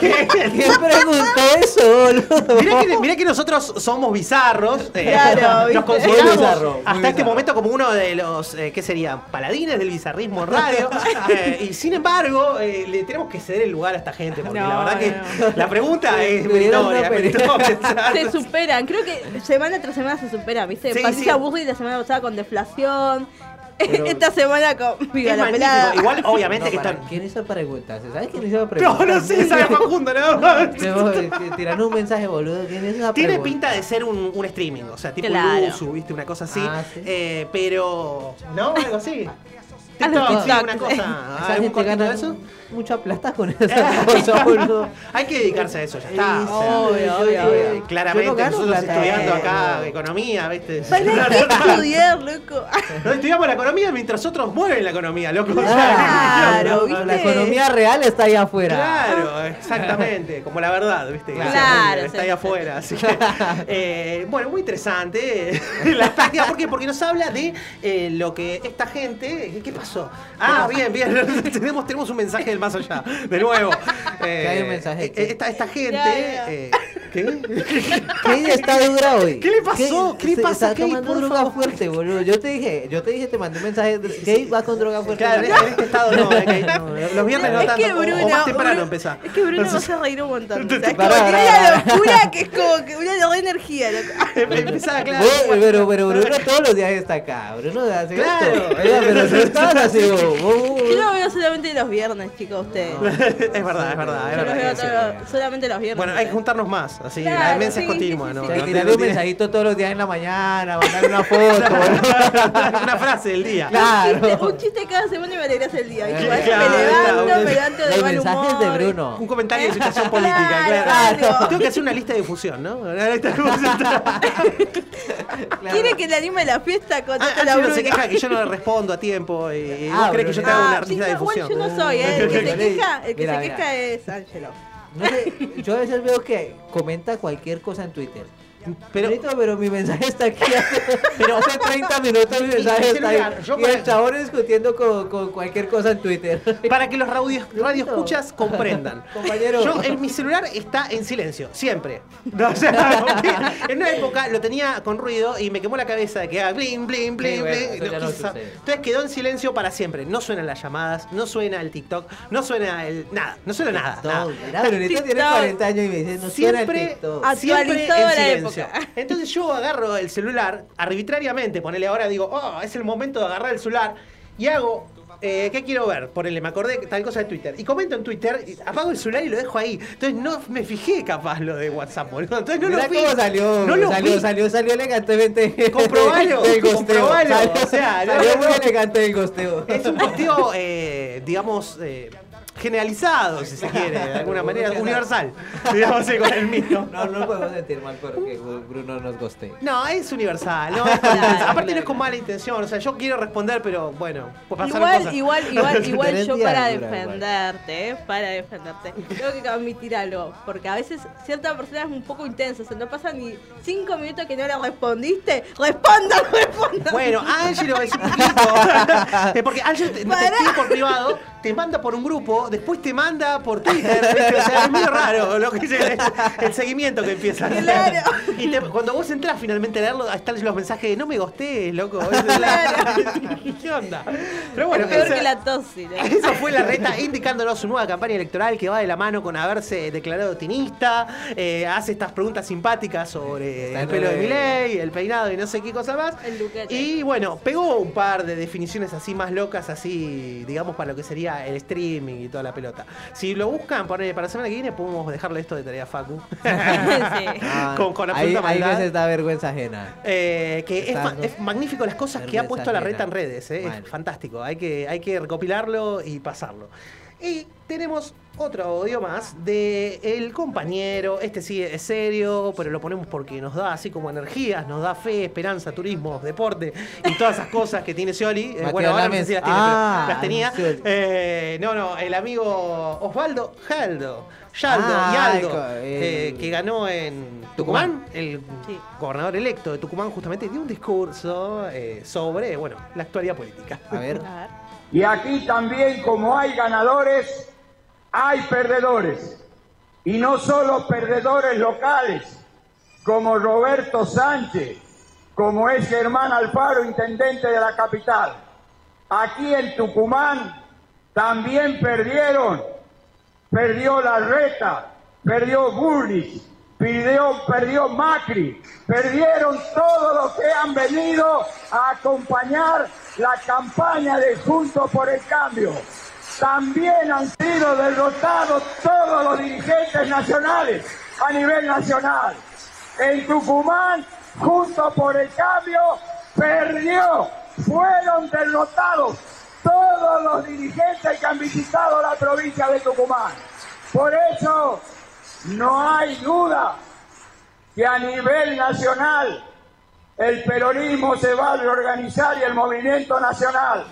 ¿Quién preguntó eso, boludo? Mirá que, mirá que nosotros somos bizarros. eh, Claro, ¿viste? nos consideramos Muy bizarro, muy hasta este bizarro. momento como uno de los, eh, ¿qué serían? Paladines del bizarrismo en radio. Eh, y sin embargo, eh, le tenemos que ceder el lugar a esta gente, porque No, la verdad que no. la pregunta es meritoria. Se superan, creo que semana tras semana se superan, ¿viste? Sí, Patricia sí. Burri la semana pasada con deflación. Pero- Esta semana con Viva Es la pelada. Igual, obviamente, No, que para, están. ¿Quién hizo preguntas? ¿Sabes quién hizo No, preguntas? no sé, sabe Facundo, te- Tirando un mensaje, boludo. ¿Quién hizo Tiene pregunta? pinta de ser un, un streaming, o sea, tipo Claro. Luzu, ¿viste? Una cosa así. Ah, sí. Eh, pero. ¿No? Algo así. A los TikTok, sí, TikTok. una cosa. Esa ¿Algún gente cortito gana de eso? mucha plata con esa cosa, boludo. Hay que dedicarse a eso, ya está. Obvio, obvio, Claramente, nosotros plata, estudiando eh, acá no. economía, ¿viste? ¿Para qué estudiar, loco? No estudiamos la economía mientras otros mueven la economía, loco. Claro, La ¿viste? economía real está ahí afuera. Claro, exactamente, como la verdad, ¿viste? Claro. Está ahí afuera. Así que, eh, bueno, muy interesante la práctica. ¿Por qué? Porque nos habla de eh, lo que esta gente. ¿Qué, qué Ah, bien, bien. tenemos, tenemos un mensaje del más allá. De nuevo. ¿Qué hay un mensaje? eh, Esta, esta gente. Ya, eh, ¿Qué? ¿Qué está dura hoy? ¿Qué le pasó? ¿Qué le pasa, Está Kate, tomando por droga favor? fuerte, boludo. Yo te dije, yo te dije, te mandé un mensaje. Kate va con droga fuerte. Claro, en este estado no, eh, Kate, no. Los viernes no es tanto. que o- Bruno, o más temprano Bruno- empezá. Es que Bruno Entonces- hace reír un montón. Es como tiene una locura que es como que una re energía. Empezaba, claro. Pero, pero Bruno todos los días está acá. Bruno hace Claro. esto. Pero vos, vos. Yo lo veo solamente los viernes, chicos, ustedes. es verdad, es verdad. Es Yo los verdad veo sí. todo- solamente los viernes. Bueno, hay que juntarnos más. Así, la Claro, demencia es sí, continua, sí, ¿no? Sea, te- tirarle un mensajito todos los días en la mañana, mandar una foto. boludo. Una frase del día. Un chiste, Claro. un chiste cada semana y me alegras el día. Claro, me levanto, claro. me levanto de Los mal mensajes humor. de Bruno. Un comentario de situación política, Claro, claro. claro. Tengo que hacer una lista de difusión, ¿no? Una lista de difusión. ¿Quiere que le anime la fiesta? Ah, Contacta a la Angie no se Bruno. queja que yo no le respondo a tiempo y vos Ah, crees que yo te hago una Ah, sí, lista de difusión. yo no soy, ¿eh? El que se queja, el que Mira, se queja es Ángelo. No sé, yo a veces veo que comenta cualquier cosa en Twitter. Pero- Pero, pero mi mensaje está aquí. Pero hace 30 minutos mi mensaje está ahí. Y el chabón discutiendo con, con cualquier cosa en Twitter. Para que los radio, radio escuchas comprendan. Compañero. Yo, en mi celular está en silencio, siempre. No, o sea, porque en una época lo tenía con ruido y me quemó la cabeza de que haga bling, bling, bling, Sí, bling. No no. Entonces quedó en silencio para siempre. No suenan las llamadas, no suena el TikTok, no suena el. Nada, no suena nada. nada. Brunita tiene TikTok. 40 años y me dice, no suena el Siempre, TikTok. siempre en silencio. Época. Entonces yo agarro el celular arbitrariamente, ponele ahora, digo, oh, es el momento de agarrar el celular y hago, eh, ¿qué quiero ver? Ponele, me acordé tal cosa de Twitter. Y comento en Twitter, apago el celular y lo dejo ahí. Entonces no me fijé capaz lo de WhatsApp, boludo. Entonces no lo vi. cómo salió, No lo salió, vi. salió, salió elegantemente. Comprobalo, comprobalo, Salió, o sea, salió muy elegante del gosteo. Es un posteo, eh, digamos, eh, generalizado, si se quiere, de alguna manera, universal. Digamos así con el mío. No, no podemos sentir mal porque Bruno nos gostee. No, es universal. No, es. Aparte no es con mala intención. O sea, yo quiero responder, pero bueno, pues Igual, cosas. igual, igual, igual yo para defenderte, para defenderte, tengo que admitir algo, porque a veces cierta persona es un poco intensa, o sea, no pasa ni cinco minutos que no le respondiste, responda, responda. Bueno, Ángelo es un poquito. Porque Ángelo te, te por privado, te manda por un grupo, después te manda por Twitter. ¿viste? O sea, es medio raro lo que es el, el seguimiento que empieza. a hacer. Claro. Y te- cuando vos entras finalmente a leerlo, están los mensajes de no me gosté, loco. ¿Qué onda? Pero bueno, es peor esa- que la tosi. ¿no? Eso fue la reta indicándonos su nueva campaña electoral que va de la mano con haberse declarado tinista, eh, hace estas preguntas simpáticas sobre Está el pelo de Milei, el peinado y no sé qué cosa más. El. Y bueno, pegó un par de definiciones así más locas, así, digamos, para lo que sería el streaming y toda la pelota. Si lo buscan para, para la semana que viene, podemos dejarle esto de tarea a Facu. Sí. Ah, Con- con ahí, absoluta ahí maldad. veces da vergüenza ajena. Eh, que es, ma- magnífico las cosas que ha puesto la reta en redes, eh, es fantástico, hay que, hay que recopilarlo y pasarlo. Y tenemos otro audio más de el compañero, este sí es serio, pero lo ponemos porque nos da así como energías, nos da fe, esperanza, turismo, deporte y todas esas cosas que tiene Scioli. Eh, bueno, ahora no sé si las tiene, Ah, pero las tenía. Eh, no, no, el amigo Osvaldo Jaldo. Yaldo, Ah, Yaldo, eh, que ganó en Tucumán, el gobernador electo de Tucumán justamente dio un discurso eh, sobre, bueno, la actualidad política. A ver. Y aquí también como hay ganadores, hay perdedores. Y no solo perdedores locales, como Roberto Sánchez, como es Germán Alfaro, intendente de la capital. Aquí en Tucumán también perdieron. Perdió la reta, perdió Burris, perdió, perdió Macri, perdieron todos los que han venido a acompañar la campaña de Juntos por el Cambio. También han sido derrotados todos los dirigentes nacionales a nivel nacional. En Tucumán, Juntos por el Cambio, perdió, fueron derrotados todos los dirigentes que han visitado la provincia de Tucumán. Por eso, no hay duda que a nivel nacional el peronismo se va a reorganizar y el movimiento nacional.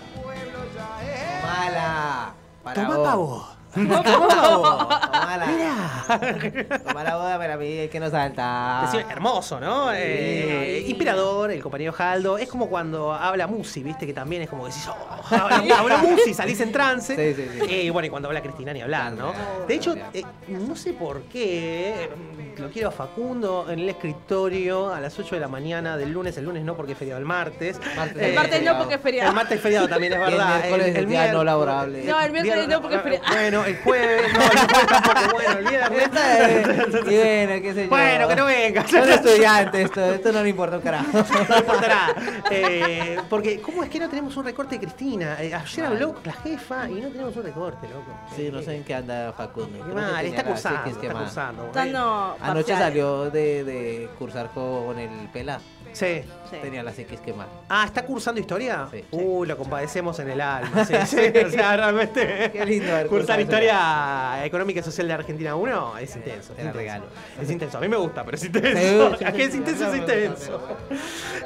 Mala. Para Tomá vos. Toma la, toma la boda para mí, el que no salta. Decime, hermoso, ¿no? Eh, inspirador, el compañero Jaldo. Es como cuando habla Musi, ¿viste? Que también es como que decís, oh, habla, habla Musi, salís en trance. Sí, sí, sí. Eh, y bueno, y cuando habla Cristina ni hablar, ¿no? De hecho, eh, no sé por qué, eh, lo quiero a Facundo en el escritorio a las 8 de la mañana del lunes. El lunes no porque es feriado, el martes. El martes no porque es feriado. El martes es feriado también, es Y el verdad. miércoles es día no miércoles- laborable. No, el miércoles no porque es feriado. Bueno, el jueves, no, el jueves tampoco, bueno, el viernes. Y bueno, qué sé yo. Bueno, que no venga. Son estudiantes, esto, esto no le importa un carajo. No importa nada. Eh, porque, ¿cómo es que no tenemos un recorte de Cristina? Eh, ayer habló la jefa y no tenemos un recorte, loco. Sí, no sé en qué anda Facundo. Qué mal, está cursando, está cursando. Dando Anoche salió de, de cursar con el Pela. Sí. Tenía la psiquis quemada. Ah, ¿está cursando historia? Sí. Uh, lo compadecemos en el alma. Sí, sí. O sea, realmente. Qué lindo Cursar historia económica y social de Argentina 1 es intenso. Te es la regalo. Es intenso. A mí me gusta, pero es intenso. Sí, sí, ¿A qué es intenso? Es intenso. Bueno,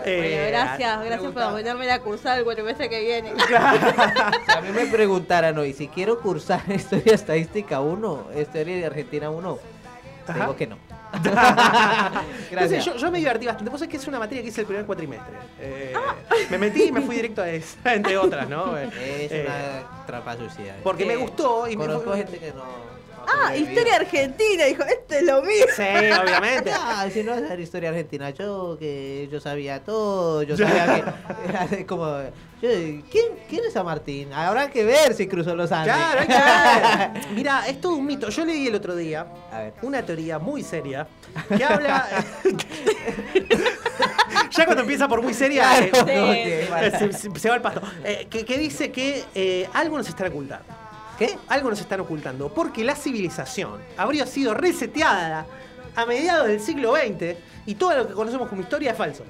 Eh, gracias, gracias por ponerme a cursar el cuatrimestre que viene. Si a mí me preguntaran hoy si quiero cursar Historia Estadística 1, Historia de Argentina 1, Ajá. digo que no. Entonces, yo, yo me divertí bastante. Vos sabés que es una materia que hice el primer cuatrimestre. Eh, Ah. Me metí y me fui directo a esa, entre otras, ¿no? Eh, Es eh, una trampa sucia. porque me Eh, gustó y me fue- gente que no. No Ah, historia argentina, dijo, este es lo mío. Sí, obviamente. Ah, si no hacer historia argentina, yo que yo sabía todo, yo sabía que como yo, ¿quién, quién es San Martín? Habrá que ver si cruzó los Andes. Claro, hay que ver. Mira, es todo un mito. Yo leí el otro día A ver. una teoría muy seria que habla. ya cuando empieza por muy seria, Claro, eh, vale. se, se- se va al pasto. Eh, que, que dice que eh, algo nos están ocultando. ¿Qué? Algo nos están ocultando. Porque la civilización habría sido reseteada a mediados del siglo XX y todo lo que conocemos como historia es falso.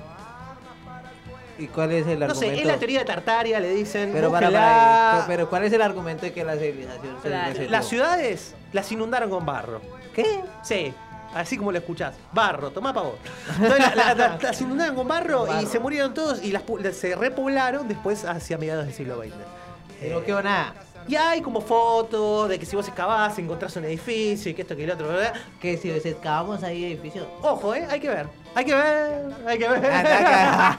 ¿Y cuál es el No argumento? sé, es la teoría de Tartaria, le dicen. pero, para, para- pero ¿cuál es el argumento de que la civilización se? Las ciudades las inundaron con barro. ¿Qué? Sí, así como lo escuchás. Barro, tomá pa' vos. Entonces, la- la- la- las inundaron con barro, y se murieron todos y las, se repoblaron después hacia mediados del siglo XX. Y no quedó nada. Y hay como fotos de que si vos excavás encontrás un edificio y que esto que el otro, ¿verdad? Que si excavamos ahí edificios. Ojo, ¿eh? Hay que ver. Hay que ver, hay que ver. Ataca.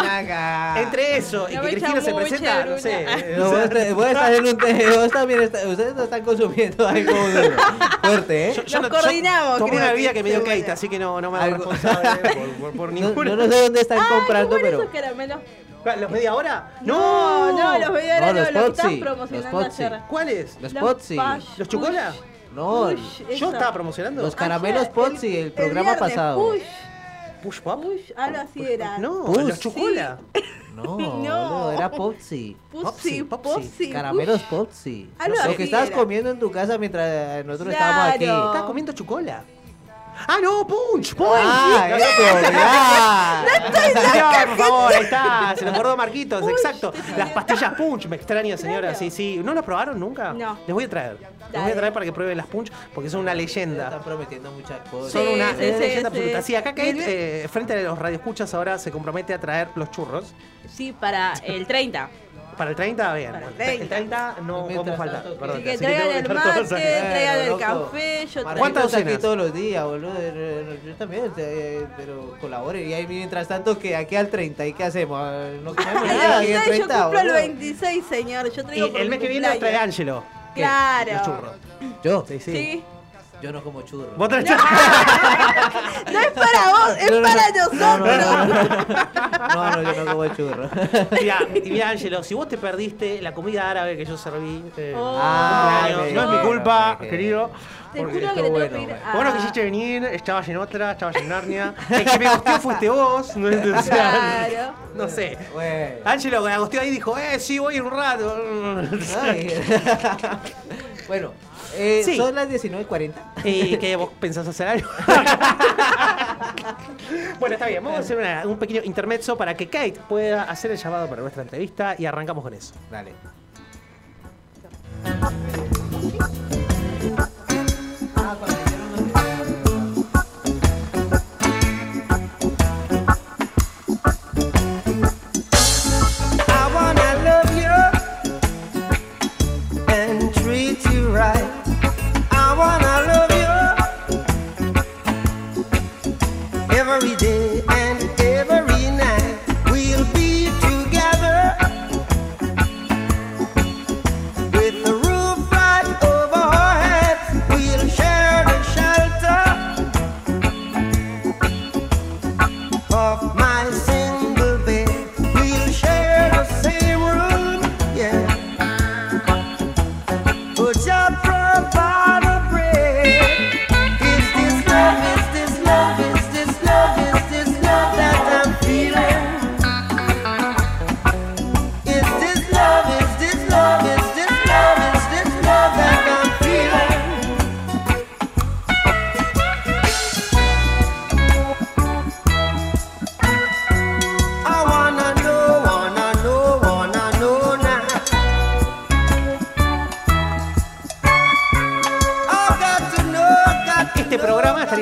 Ataca. Entre eso y No que Cristina se presenta, no sé. No, vos, te- vos estás en un te- vos también está- ustedes no están consumiendo algo fuerte, ¿eh? Yo, yo Nos no- yo coordinamos, Tomé creo una que bebida que me dio. Kate, así que no, no me hago responsable por, por, por No, ninguna. yo no sé dónde están Ay, comprando, ¿cómo eran pero. esos caramelos? ¿Los media hora? No, no, los veía No, no, los los Potsi, promocionando los ayer. ¿Cuáles? Los Los Potsi. ¿Los chocola? No, Push, Yo eso. estaba promocionando. los caramelos Potsi, el, programa viernes, pasado. Push, Push Pop. push, algo así era. No, Push. los chocola. No, No. era Popsi. Popsi, Popsi. Caramelos. Popsi. Lo que estabas comiendo en tu casa mientras nosotros Claro. estábamos aquí. ¿Estás comiendo chocola? Ah, no, Punch, Punch. Ah, No, eso, ya. Señor, por favor, ahí está, se lo acordó Marquitos, exacto. Las pastillas Punch, me extraña, señora, Claro. sí, sí. ¿No las probaron nunca? No. Les voy a traer. Les voy a traer para que prueben las Punch, porque son una leyenda. Están prometiendo muchas cosas. Son Sí, una sí, leyenda sí, absoluta. sí. Acá Kate, eh, frente a los radioescuchas, ahora se compromete a traer los churros. Sí, para el 30. Para el 30, bien. Para el Bueno, 30. 30 no podemos faltar. Perdón, Así que traigan el mate, traigan el café, yo ¿Cuántas aquí docenas? todos los días, boludo. eh, Yo también, eh, pero colabore. Y ahí mientras tanto que aquí al 30, ¿y qué hacemos? Ah, No comemos nada aquí al sé, yo 30, cumplo el boludo. 26, señor. Yo Y traigo por el mes que viene trae. Ángelo. Claro. Los churros. ¿Yo? Sí, sí. Sí. Yo no como churro. Vos traes No es para vos, es No, no, para no, nosotros. No, no, no, no, no, yo no como churro. Mira, y mira, Ángelo, si vos te perdiste la comida árabe que yo serví, eh, Oh. Ah, no es mi culpa, querido. Te porque juro que le tengo bueno, que ir bueno. a... Bueno, quisiste venir, estabas en otra, estabas en Narnia. El que me gosteó fuiste vos. No, sea, Claro. no sé. Bueno. Ángelo me gosteó ahí y dijo, eh, sí, voy un rato. Bueno, eh, Sí. son las 19.40. ¿Y qué vos pensás hacer algo? bueno, está bien, vamos a hacer una- un pequeño intermezzo para que Kate pueda hacer el llamado para nuestra entrevista y arrancamos con eso. Dale. right. I wanna love you every day.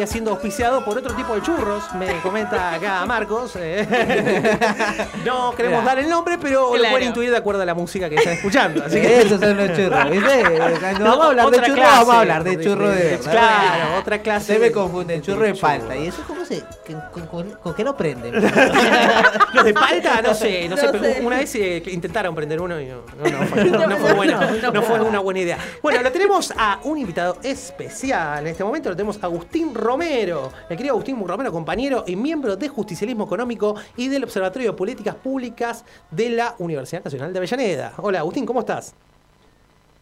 Right. siendo auspiciado por otro tipo de churros, me comenta acá Marcos. eh. no queremos dar el nombre, pero lo Claro. pueden intuir de acuerdo a la música que están escuchando. Así que Esos son los churros, ¿viste? Cuando vamos a hablar de churros, clase vamos a hablar de churro de. Claro, otra clase. Se me de- confunden, churro de palta. ¿Y eso cómo se.? ¿Con, con- con- con qué lo prenden? Los de palta, no sé, no, sé, No sé. una vez eh, intentaron prender uno y no, no, no fue, no- no fue bueno, no fue una buena idea. Bueno, lo tenemos a un invitado especial. En este momento lo tenemos a Agustín Romero, el querido Agustín Romero, compañero y miembro de Justicialismo Económico y del Observatorio de Políticas Públicas de la Universidad Nacional de Avellaneda. Hola Agustín, ¿cómo estás?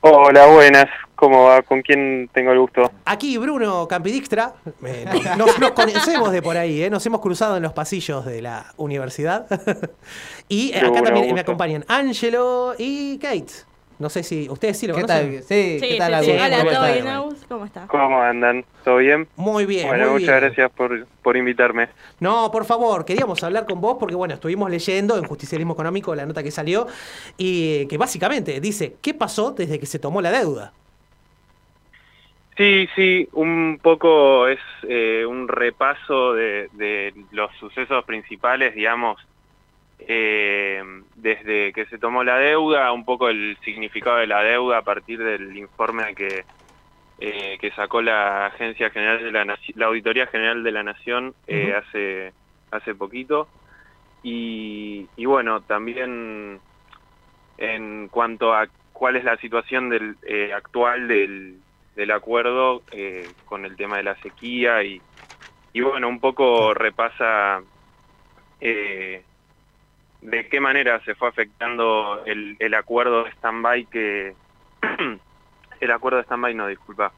Hola, buenas. ¿Cómo va? ¿Con quién tengo el gusto? Aquí Bruno Campidixtra, eh, nos, nos conocemos de por ahí, eh, nos hemos cruzado en los pasillos de la universidad. y acá bueno, también me acompañan Angelo y Kate. No sé si ustedes sí lo ¿Qué conocen. tal? Sí, Sí, ¿qué tal, sí, sí. Hola, ¿Cómo ¿todo bien? ¿Cómo estás? ¿Cómo andan? ¿Todo bien? Muy bien, Bueno, muy muchas bien. gracias por, por invitarme. No, por favor, queríamos hablar con vos porque, bueno, estuvimos leyendo en Justicialismo Económico la nota que salió y que básicamente dice, ¿qué pasó desde que se tomó la deuda? Sí, sí, un poco es eh, un repaso de, de los sucesos principales, digamos, eh, desde que se tomó la deuda, un poco el significado de la deuda a partir del informe que, eh, que sacó la Agencia General de la la Auditoría General de la Nación eh, hace hace poquito. Y, y bueno también en cuanto a cuál es la situación del actual del, del acuerdo con el tema de la sequía y, y bueno un poco repasa eh, de qué manera se fue afectando el, el acuerdo de stand-by que el acuerdo de stand-by no disculpa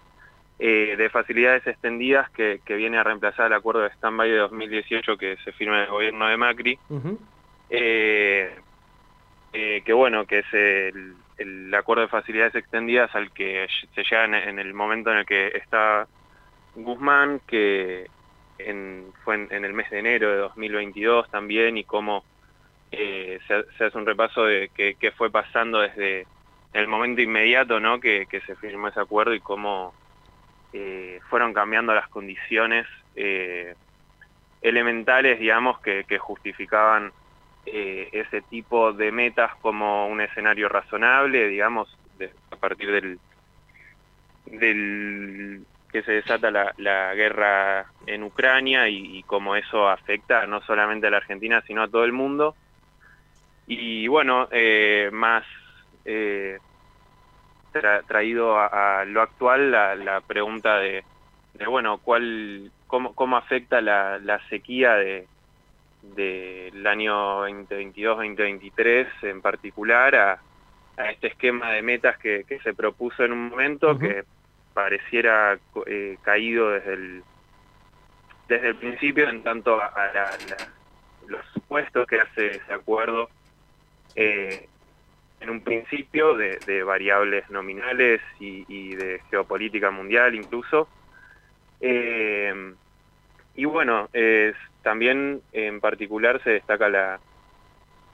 eh, de facilidades extendidas que, que viene a reemplazar el acuerdo de stand-by de 2018 que se firma en el gobierno de Macri. Eh, eh, que bueno, que es el, el acuerdo de facilidades extendidas al que se llega en, en el momento en el que está Guzmán, que en- fue en, en el mes de enero de 2022 también, y cómo eh, se, hace un repaso de qué fue pasando desde el momento inmediato ¿no? que, se firmó ese acuerdo y cómo eh, fueron cambiando las condiciones eh, elementales, digamos, que, justificaban ese tipo de metas como un escenario razonable, digamos, a partir del, que se desata la, la guerra en Ucrania y, y cómo eso afecta no solamente a la Argentina, sino a todo el mundo. Y bueno, eh, más eh, tra- traído a, a lo actual la, la pregunta de, de, bueno, ¿cuál, cómo, cómo afecta la, la sequía de del año 2022-2023 en particular a, a este esquema de metas que, que se propuso en un momento que pareciera eh, caído desde el desde el principio en tanto a, a la- la- los supuestos que hace ese acuerdo eh, en un principio de, de variables nominales y, y de geopolítica mundial incluso. Eh, y bueno, es, también en particular se destaca la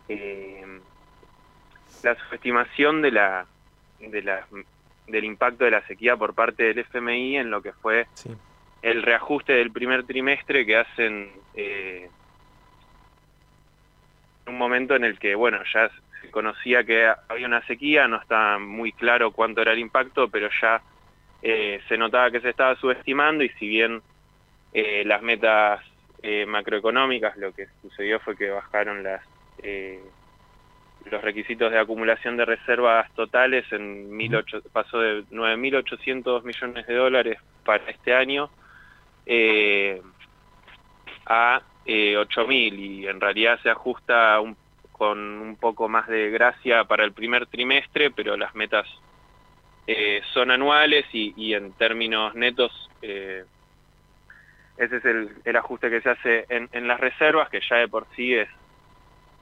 eh, la subestimación de la, de la del impacto de la sequía por parte del FMI en lo que fue el reajuste del primer trimestre que hacen eh, un momento en el que bueno ya se conocía que había una sequía no estaba muy claro cuánto era el impacto pero ya eh, se notaba que se estaba subestimando y si bien eh, las metas eh, macroeconómicas, lo que sucedió fue que bajaron las los requisitos de acumulación de reservas totales en 1800 pasó de 9.800 millones de dólares para este año a eh, 8.000 y en realidad se ajusta con un poco más de gracia para el primer trimestre, pero las metas eh, son anuales y, en términos netos eh, ese es el, ajuste que se hace en, las reservas, que ya de por sí es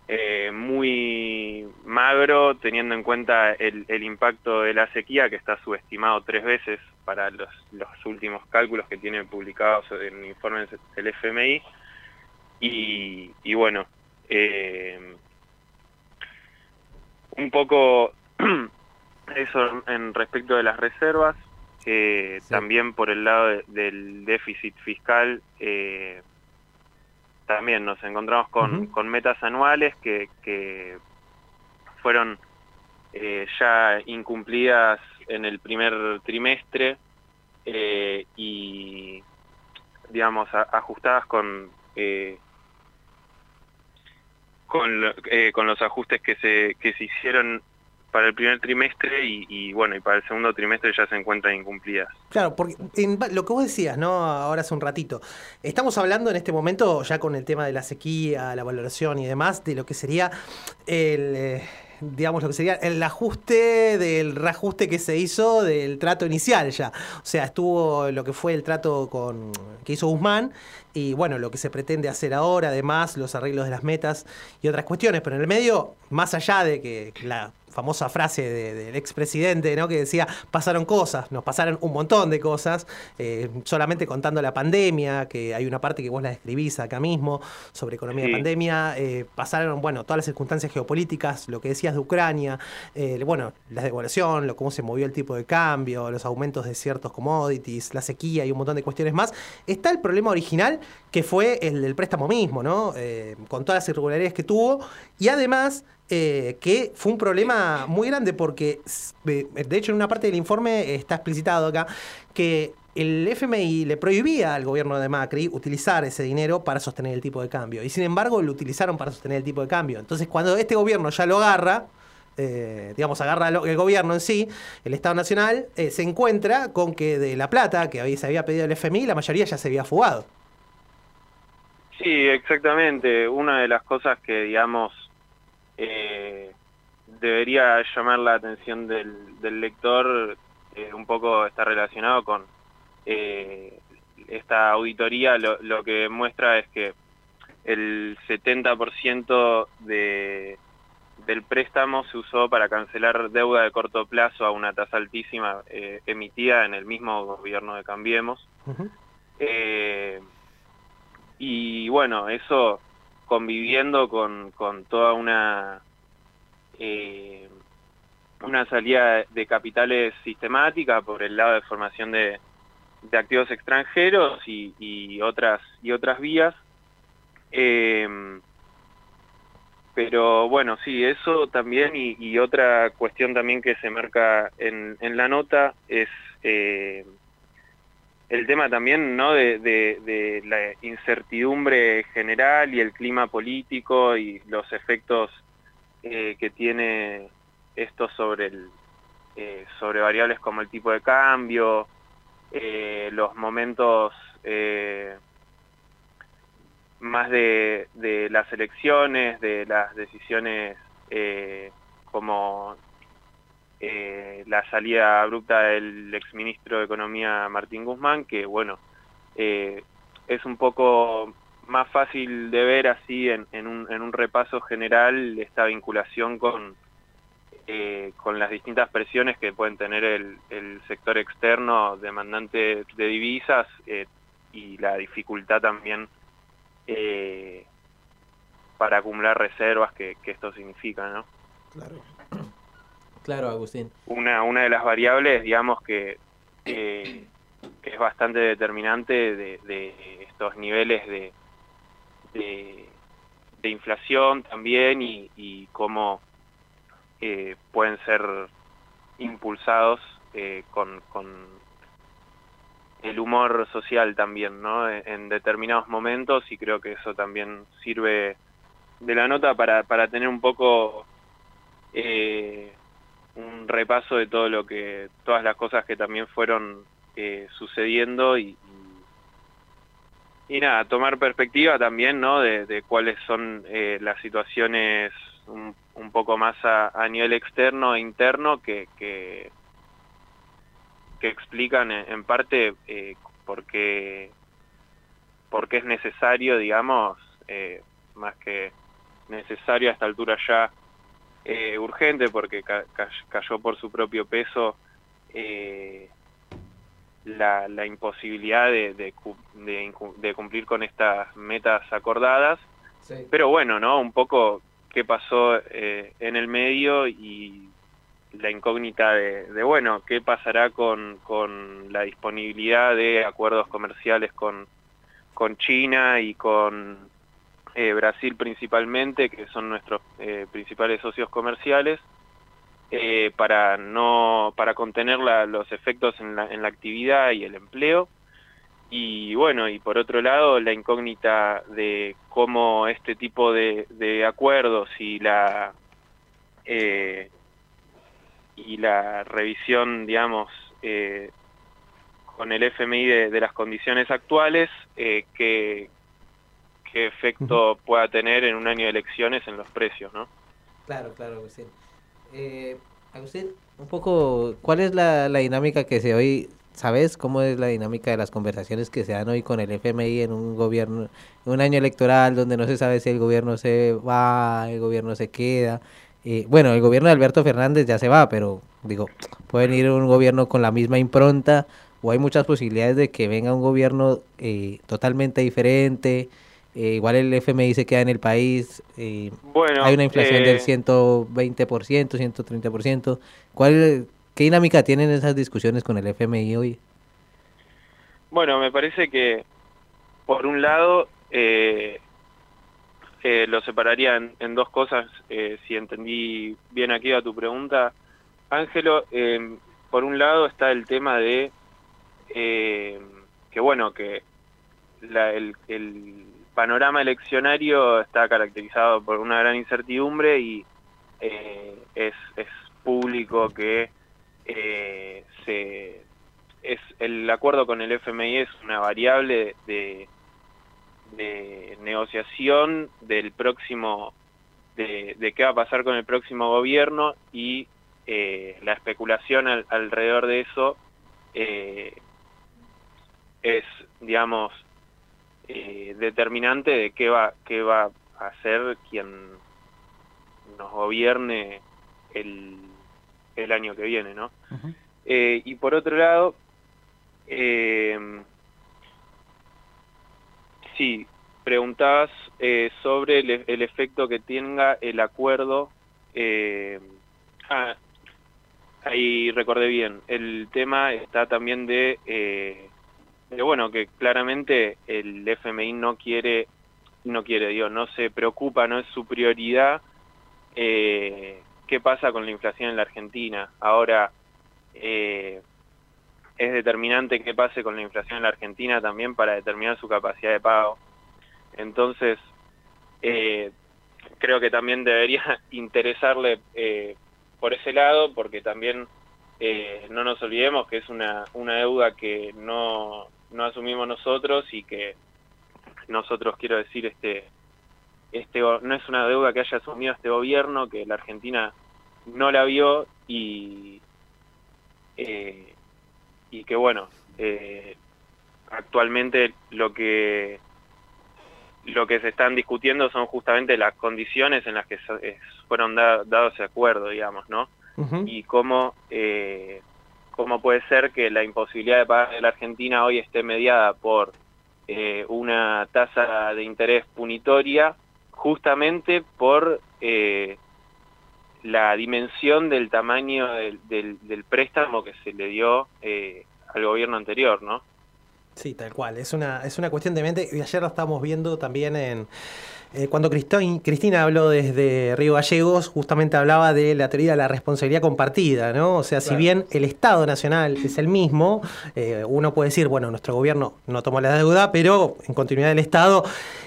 eh, muy magro, teniendo en cuenta el, impacto de la sequía, que está subestimado tres veces para los, los últimos cálculos que tiene publicados en informes del FMI. Y, y bueno, eh, un poco eso en respecto de las reservas. Eh, También por el lado de- del déficit fiscal, eh, también nos encontramos con, con metas anuales que, que fueron eh, ya incumplidas en el primer trimestre y, digamos, a- ajustadas con... eh, con, eh, con los ajustes que se, que se hicieron para el primer trimestre y, y, bueno, y para el segundo trimestre ya se encuentran incumplidas. Claro, porque en lo que vos decías, ¿no? Ahora hace un ratito. Estamos hablando en este momento, ya con el tema de la sequía, la valoración y demás, de lo que sería el. Digamos, lo que sería el ajuste del reajuste que se hizo del trato inicial ya. O sea, estuvo lo que fue el trato con que hizo Guzmán y bueno, lo que se pretende hacer ahora, además, los arreglos de las metas y otras cuestiones. Pero en el medio, más allá de que la famosa frase de- del expresidente, ¿no? Que decía, pasaron cosas, nos pasaron un montón de cosas, eh, solamente contando la pandemia, que hay una parte que vos la describís acá mismo, sobre economía de Sí. pandemia, eh, pasaron, bueno, todas las circunstancias geopolíticas, lo que decías de Ucrania, eh, bueno, la devaluación, lo, cómo se movió el tipo de cambio, los aumentos de ciertos commodities, la sequía y un montón de cuestiones más. Está el problema original, que fue el del préstamo mismo, ¿no? Con todas las irregularidades que tuvo, y además eh, que fue un problema muy grande porque, de hecho, en una parte del informe está explicitado acá que el FMI le prohibía al gobierno de Macri utilizar ese dinero para sostener el tipo de cambio. Y sin embargo, lo utilizaron para sostener el tipo de cambio. Entonces, cuando este gobierno ya lo agarra, eh, digamos, agarra el gobierno en sí, el Estado Nacional, eh, se encuentra con que de la plata que se había pedido el FMI, la mayoría ya se había fugado. Sí, exactamente. Una de las cosas que, digamos, eh, debería llamar la atención del, del lector eh, un poco está relacionado con eh, esta auditoría. Lo, lo que muestra es que el 70% de, del préstamo se usó para cancelar deuda de corto plazo a una tasa altísima eh, emitida en el mismo gobierno de Cambiemos. Y bueno, eso conviviendo con, con toda una eh, una salida de capitales sistemática por el lado de formación de, de activos extranjeros y, y otras y otras vías. Eh, pero bueno, sí, eso también y, otra cuestión también que se marca en, en la nota es eh, el tema también no de, la incertidumbre general y el clima político y los efectos eh, que tiene esto sobre el eh, sobre variables como el tipo de cambio eh, los momentos más de, de las elecciones de las decisiones como eh, la salida abrupta del exministro de Economía Martín Guzmán, que bueno, eh, es un poco más fácil de ver así en, en, un, en un repaso general esta vinculación con, eh, con las distintas presiones que pueden tener el, el sector externo demandante de divisas eh, y la dificultad también eh, para acumular reservas que, esto significa, ¿no? Claro, Agustín. una, una de las variables, digamos, que, es bastante determinante de, estos niveles de, de, inflación también y, cómo eh, pueden ser impulsados eh, con, con el humor social también, ¿no? En, en determinados momentos y creo que eso también sirve de la nota para, para tener un poco eh, un repaso de todo lo que, todas las cosas que también fueron eh, sucediendo y, y, nada, tomar perspectiva también, ¿no? De, cuáles son eh, las situaciones un, poco más a, nivel externo e interno que, que, explican en, parte eh, por qué por qué es necesario, digamos, eh, más que necesario a esta altura ya eh, urgente porque ca- ca- cayó por su propio peso eh, la, la imposibilidad de, de, de de cumplir con estas metas acordadas. Pero bueno, ¿no? Un poco qué pasó eh, en el medio y la incógnita de, de, bueno, qué pasará con, con la disponibilidad de acuerdos comerciales con, con China y con eh, Brasil principalmente, que son nuestros eh, principales socios comerciales, eh, para no para contener los efectos en la, en la actividad y el empleo. Y bueno, y por otro lado, la incógnita de cómo este tipo de, acuerdos y la y la revisión, digamos, con el FMI de, las condiciones actuales, qué, qué efecto pueda tener en un año de elecciones en los precios, ¿no? Claro, claro, Agustín. Eh, Agustín, un poco, ¿cuál es la, la dinámica que se hoy, sabes cómo es la dinámica de las conversaciones que se dan hoy con el FMI en un gobierno, en un año electoral donde no se sabe si el gobierno se va, el gobierno se queda? Eh, bueno, el gobierno de Alberto Fernández ya se va, pero digo, puede venir un gobierno con la misma impronta o hay muchas posibilidades de que venga un gobierno eh, totalmente diferente. Eh, igual el FMI se queda en el país. eh, Bueno, hay una inflación eh, del 120%, 130%. ¿Cuál, ¿Qué dinámica tienen esas discusiones con el FMI hoy? Bueno, me parece que, por un lado, eh, eh, lo separaría en, en dos cosas, si entendí bien aquí a tu pregunta. Ángelo, por un lado está el tema de eh, que, bueno, que la- el, el panorama eleccionario está caracterizado por una gran incertidumbre y eh, es, es público que eh, se es el acuerdo con el FMI es una variable de, de negociación del próximo de, qué va a pasar con el próximo gobierno y eh, la especulación al- alrededor de eso es digamos eh, determinante de qué va qué va a hacer quien nos gobierne el, el año que viene no eh, y por otro lado, eh, sí, preguntabas eh, sobre el, e- el efecto que tenga el acuerdo. ah, ahí recordé bien. El tema está también de, de, bueno, que claramente el FMI no quiere, no quiere, digo, no se preocupa, no es su prioridad. eh, ¿Qué pasa con la inflación en la Argentina? Ahora, eh, es determinante qué pase con la inflación en la Argentina también para determinar su capacidad de pago. Entonces, eh, creo que también debería interesarle por ese lado, porque también no nos olvidemos que es una, una deuda que no, no asumimos nosotros y que nosotros, quiero decir, este, este no es una deuda que haya asumido este gobierno, que la Argentina no la vio y, eh, y que bueno, eh, actualmente lo que lo que se están discutiendo son justamente las condiciones en las que fueron da- dados ese acuerdo, digamos, ¿no? Y cómo, eh, cómo puede ser que la imposibilidad de pagar de la Argentina hoy esté mediada por eh, una tasa de interés punitoria justamente por eh, la dimensión del tamaño del, del, préstamo que se le dio eh, al gobierno anterior, ¿no? Sí, tal cual. Es una, es una cuestión de mente. Y ayer lo estábamos viendo también en. Eh, cuando Cristo- Cristina habló desde Río Gallegos, justamente hablaba de la teoría de la responsabilidad compartida, ¿no? O sea, si bien el Estado Nacional es el mismo, eh, uno puede decir, bueno, nuestro gobierno no tomó la deuda, pero en continuidad del Estado,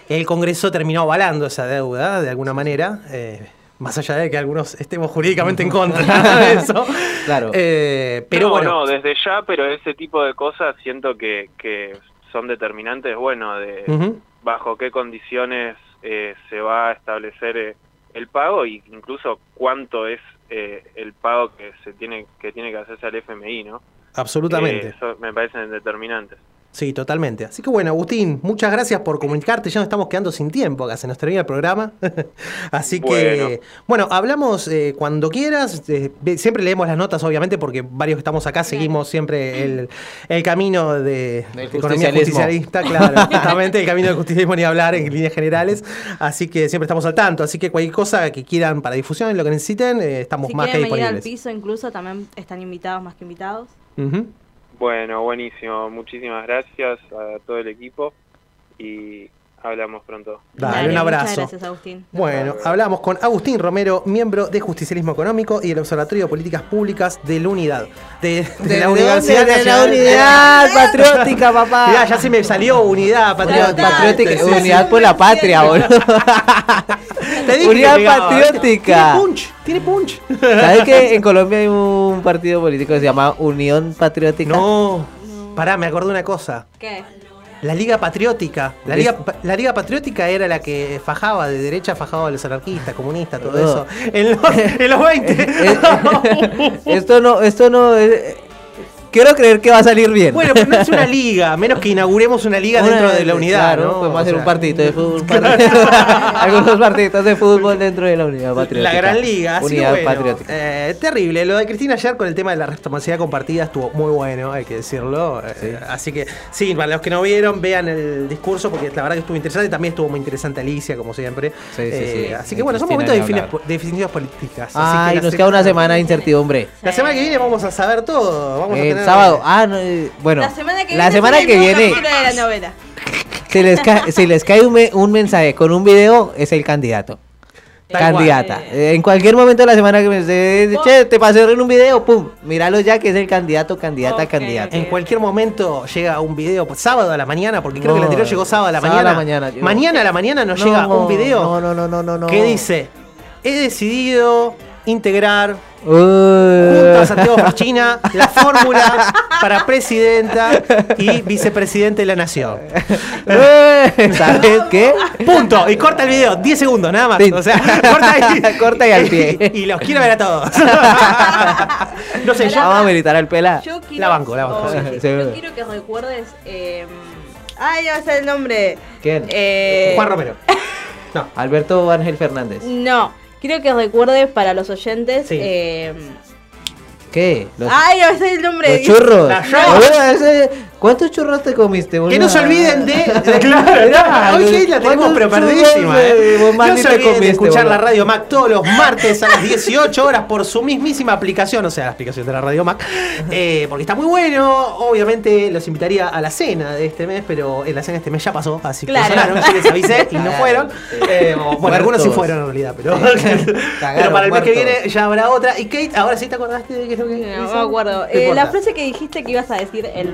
el Congreso terminó avalando esa deuda de alguna manera. eh, más allá de que algunos estemos jurídicamente en contra de eso. Claro. Eh, pero no, bueno. no, desde ya, pero ese tipo de cosas siento que, que son determinantes, bueno, de bajo qué condiciones eh, se va a establecer eh, el pago e incluso cuánto es eh, el pago que se tiene que tiene que hacerse al FMI, ¿no? Absolutamente. Eh, eso me parecen determinantes. Sí, totalmente. Así que bueno, Agustín, muchas gracias por comunicarte. Ya nos estamos quedando sin tiempo acá, se nos termina el programa. Así que, Bueno. bueno, hablamos eh, cuando quieras. Eh, siempre leemos las notas, obviamente, porque varios que estamos acá seguimos siempre el, el camino de, Del de economía justicialismo. justicialista, claro, justamente el camino del justicialismo ni hablar en líneas generales. Así que siempre estamos al tanto. Así que cualquier cosa que quieran para difusión, lo que necesiten, eh, estamos Si más que quieren venir al disponibles. piso incluso también están invitados más que invitados. Ujú. Bueno, buenísimo. Muchísimas gracias a todo el equipo y hablamos pronto. Dale, un abrazo. Muchas gracias, Agustín. Bueno, hablamos con Agustín Romero, miembro de Justicialismo Económico y el Observatorio de Políticas Públicas de la Unidad. De, de ¿De la? Universidad De la Unidad Patriótica, papá. Mirá, ya se me salió Unidad Patriótica. Patriótica, Sí, sí. unidad por la patria, boludo. Te dije Unidad patriótica. Tiene punch, tiene punch. ¿Sabes que en Colombia hay un partido político que se llama Unión Patriótica? No, pará, me acordé una cosa. ¿Qué? La Liga Patriótica. La. Liga, la Liga Patriótica era la que fajaba de derecha, fajaba a los anarquistas, comunistas, todo No. eso. En los, en los 20. Esto no, esto no es- Quiero creer que va a salir bien. Bueno, pero no es una liga, a menos que inauguremos una liga Una- dentro de la unidad, claro, ¿no? Podemos hacer sea, un partidito de fútbol. Algunos partiditos de fútbol dentro de la unidad patriótica. La gran liga, así Unidad bueno, patriótica. eh, terrible. Lo de Cristina ayer con el tema de la responsabilidad compartida estuvo muy bueno, hay que decirlo. Eh, así que sí, para los que no vieron, vean el discurso porque la verdad que estuvo interesante. También estuvo muy interesante Alicia, como siempre. Sí, sí, Eh, sí. Así que bueno, son momentos de, ni defini- hablar. de definiciones políticas. así Ay, que la nos queda una semana de incertidumbre. La semana que viene vamos a saber todo. Vamos a tener- sábado. Ah, no, eh, bueno. La semana que la viene semana sale que el nuevo viene, capítulo de la novela. si les, ca- si les cae un, me- un mensaje con un video, es el candidato. Tal Candidata. Eh, En cualquier momento de la semana que me che, te pasé en un video, pum, míralo ya que es el candidato, candidata, candidata. En cualquier momento llega un video, pues, sábado a la mañana, porque creo No, que el anterior llegó sábado a la sábado a mañana. la mañana a la mañana nos No, llega un video No, no, no, no, no. no. que dice: He decidido integrar Uy. junto a Santiago Fachina la fórmula para presidenta y vicepresidente de la nación. ¿Sabes qué? Punto. Y corta el video, 10 segundos, nada más. Sí. O sea, corta ahí. Corta y al pie. Y, los quiero ver a todos. no sé, yo. Vamos a militar al pela. Yo quiero, La banco, la banco, oh, sí, sí, sí. Yo quiero que recuerdes. Eh, ay, ya sé el nombre. ¿Quién? Eh, Juan Romero. Alberto Ángel Fernández. No, quiero que recuerdes para los oyentes. Eh, ¿Qué? Los, ay, ya sé el nombre. los churros. La ese- ¿Cuántos churros te comiste, boludo? Que no se olviden de. de- claro, Mirá, hoy sí la tenemos ¿cuántos pero perdidísima. eh, ¿eh? No se olviden de escuchar boludo. la Radio Mac todos los martes a las 18 horas por su mismísima aplicación, o sea, la aplicación de la Radio Mac. eh, porque está muy bueno. Obviamente los invitaría a la cena de este mes, pero en la cena de este mes ya pasó, así que Claro. sonaron, yo les avisé y no fueron. Eh, bueno, algunos sí fueron en realidad, pero, Cagaron, pero para el mes que viene ya habrá otra. Y Kate, ahora sí te acordaste de qué es lo que No, me acuerdo. No Eh, la frase que dijiste que ibas a decir el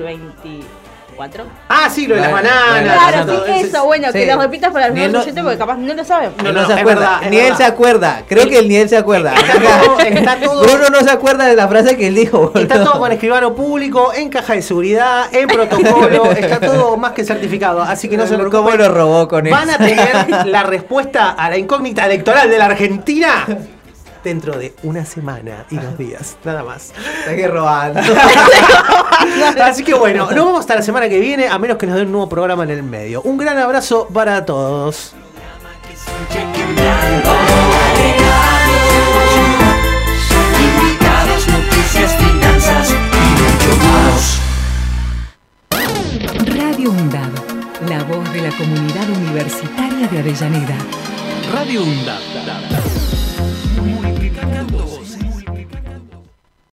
24. Ah, sí, lo de las Claro, bananas. Claro, todo sí, eso. Bueno, que lo repitas para los Ni él nuevos no- oyentes porque capaz no lo saben. No, No, no, se es acuerda, verdad, es ni él verdad. se acuerda. Creo que él ni él se acuerda. Está todo- está todo- Bruno no se acuerda de la frase que él dijo. Está boludo. todo con escribano público, en caja de seguridad, en protocolo, está todo más que certificado. Así que no se ¿Cómo preocupen. lo robó con Van a eso? tener la respuesta a la incógnita electoral de la Argentina dentro de una semana y dos días, nada más. Está que robando. Así que bueno, nos vemos hasta la semana que viene, a menos que nos den un nuevo programa en el medio. Un gran abrazo para todos. Radio UNDAD, la voz de la comunidad universitaria de Avellaneda. Radio UNDAD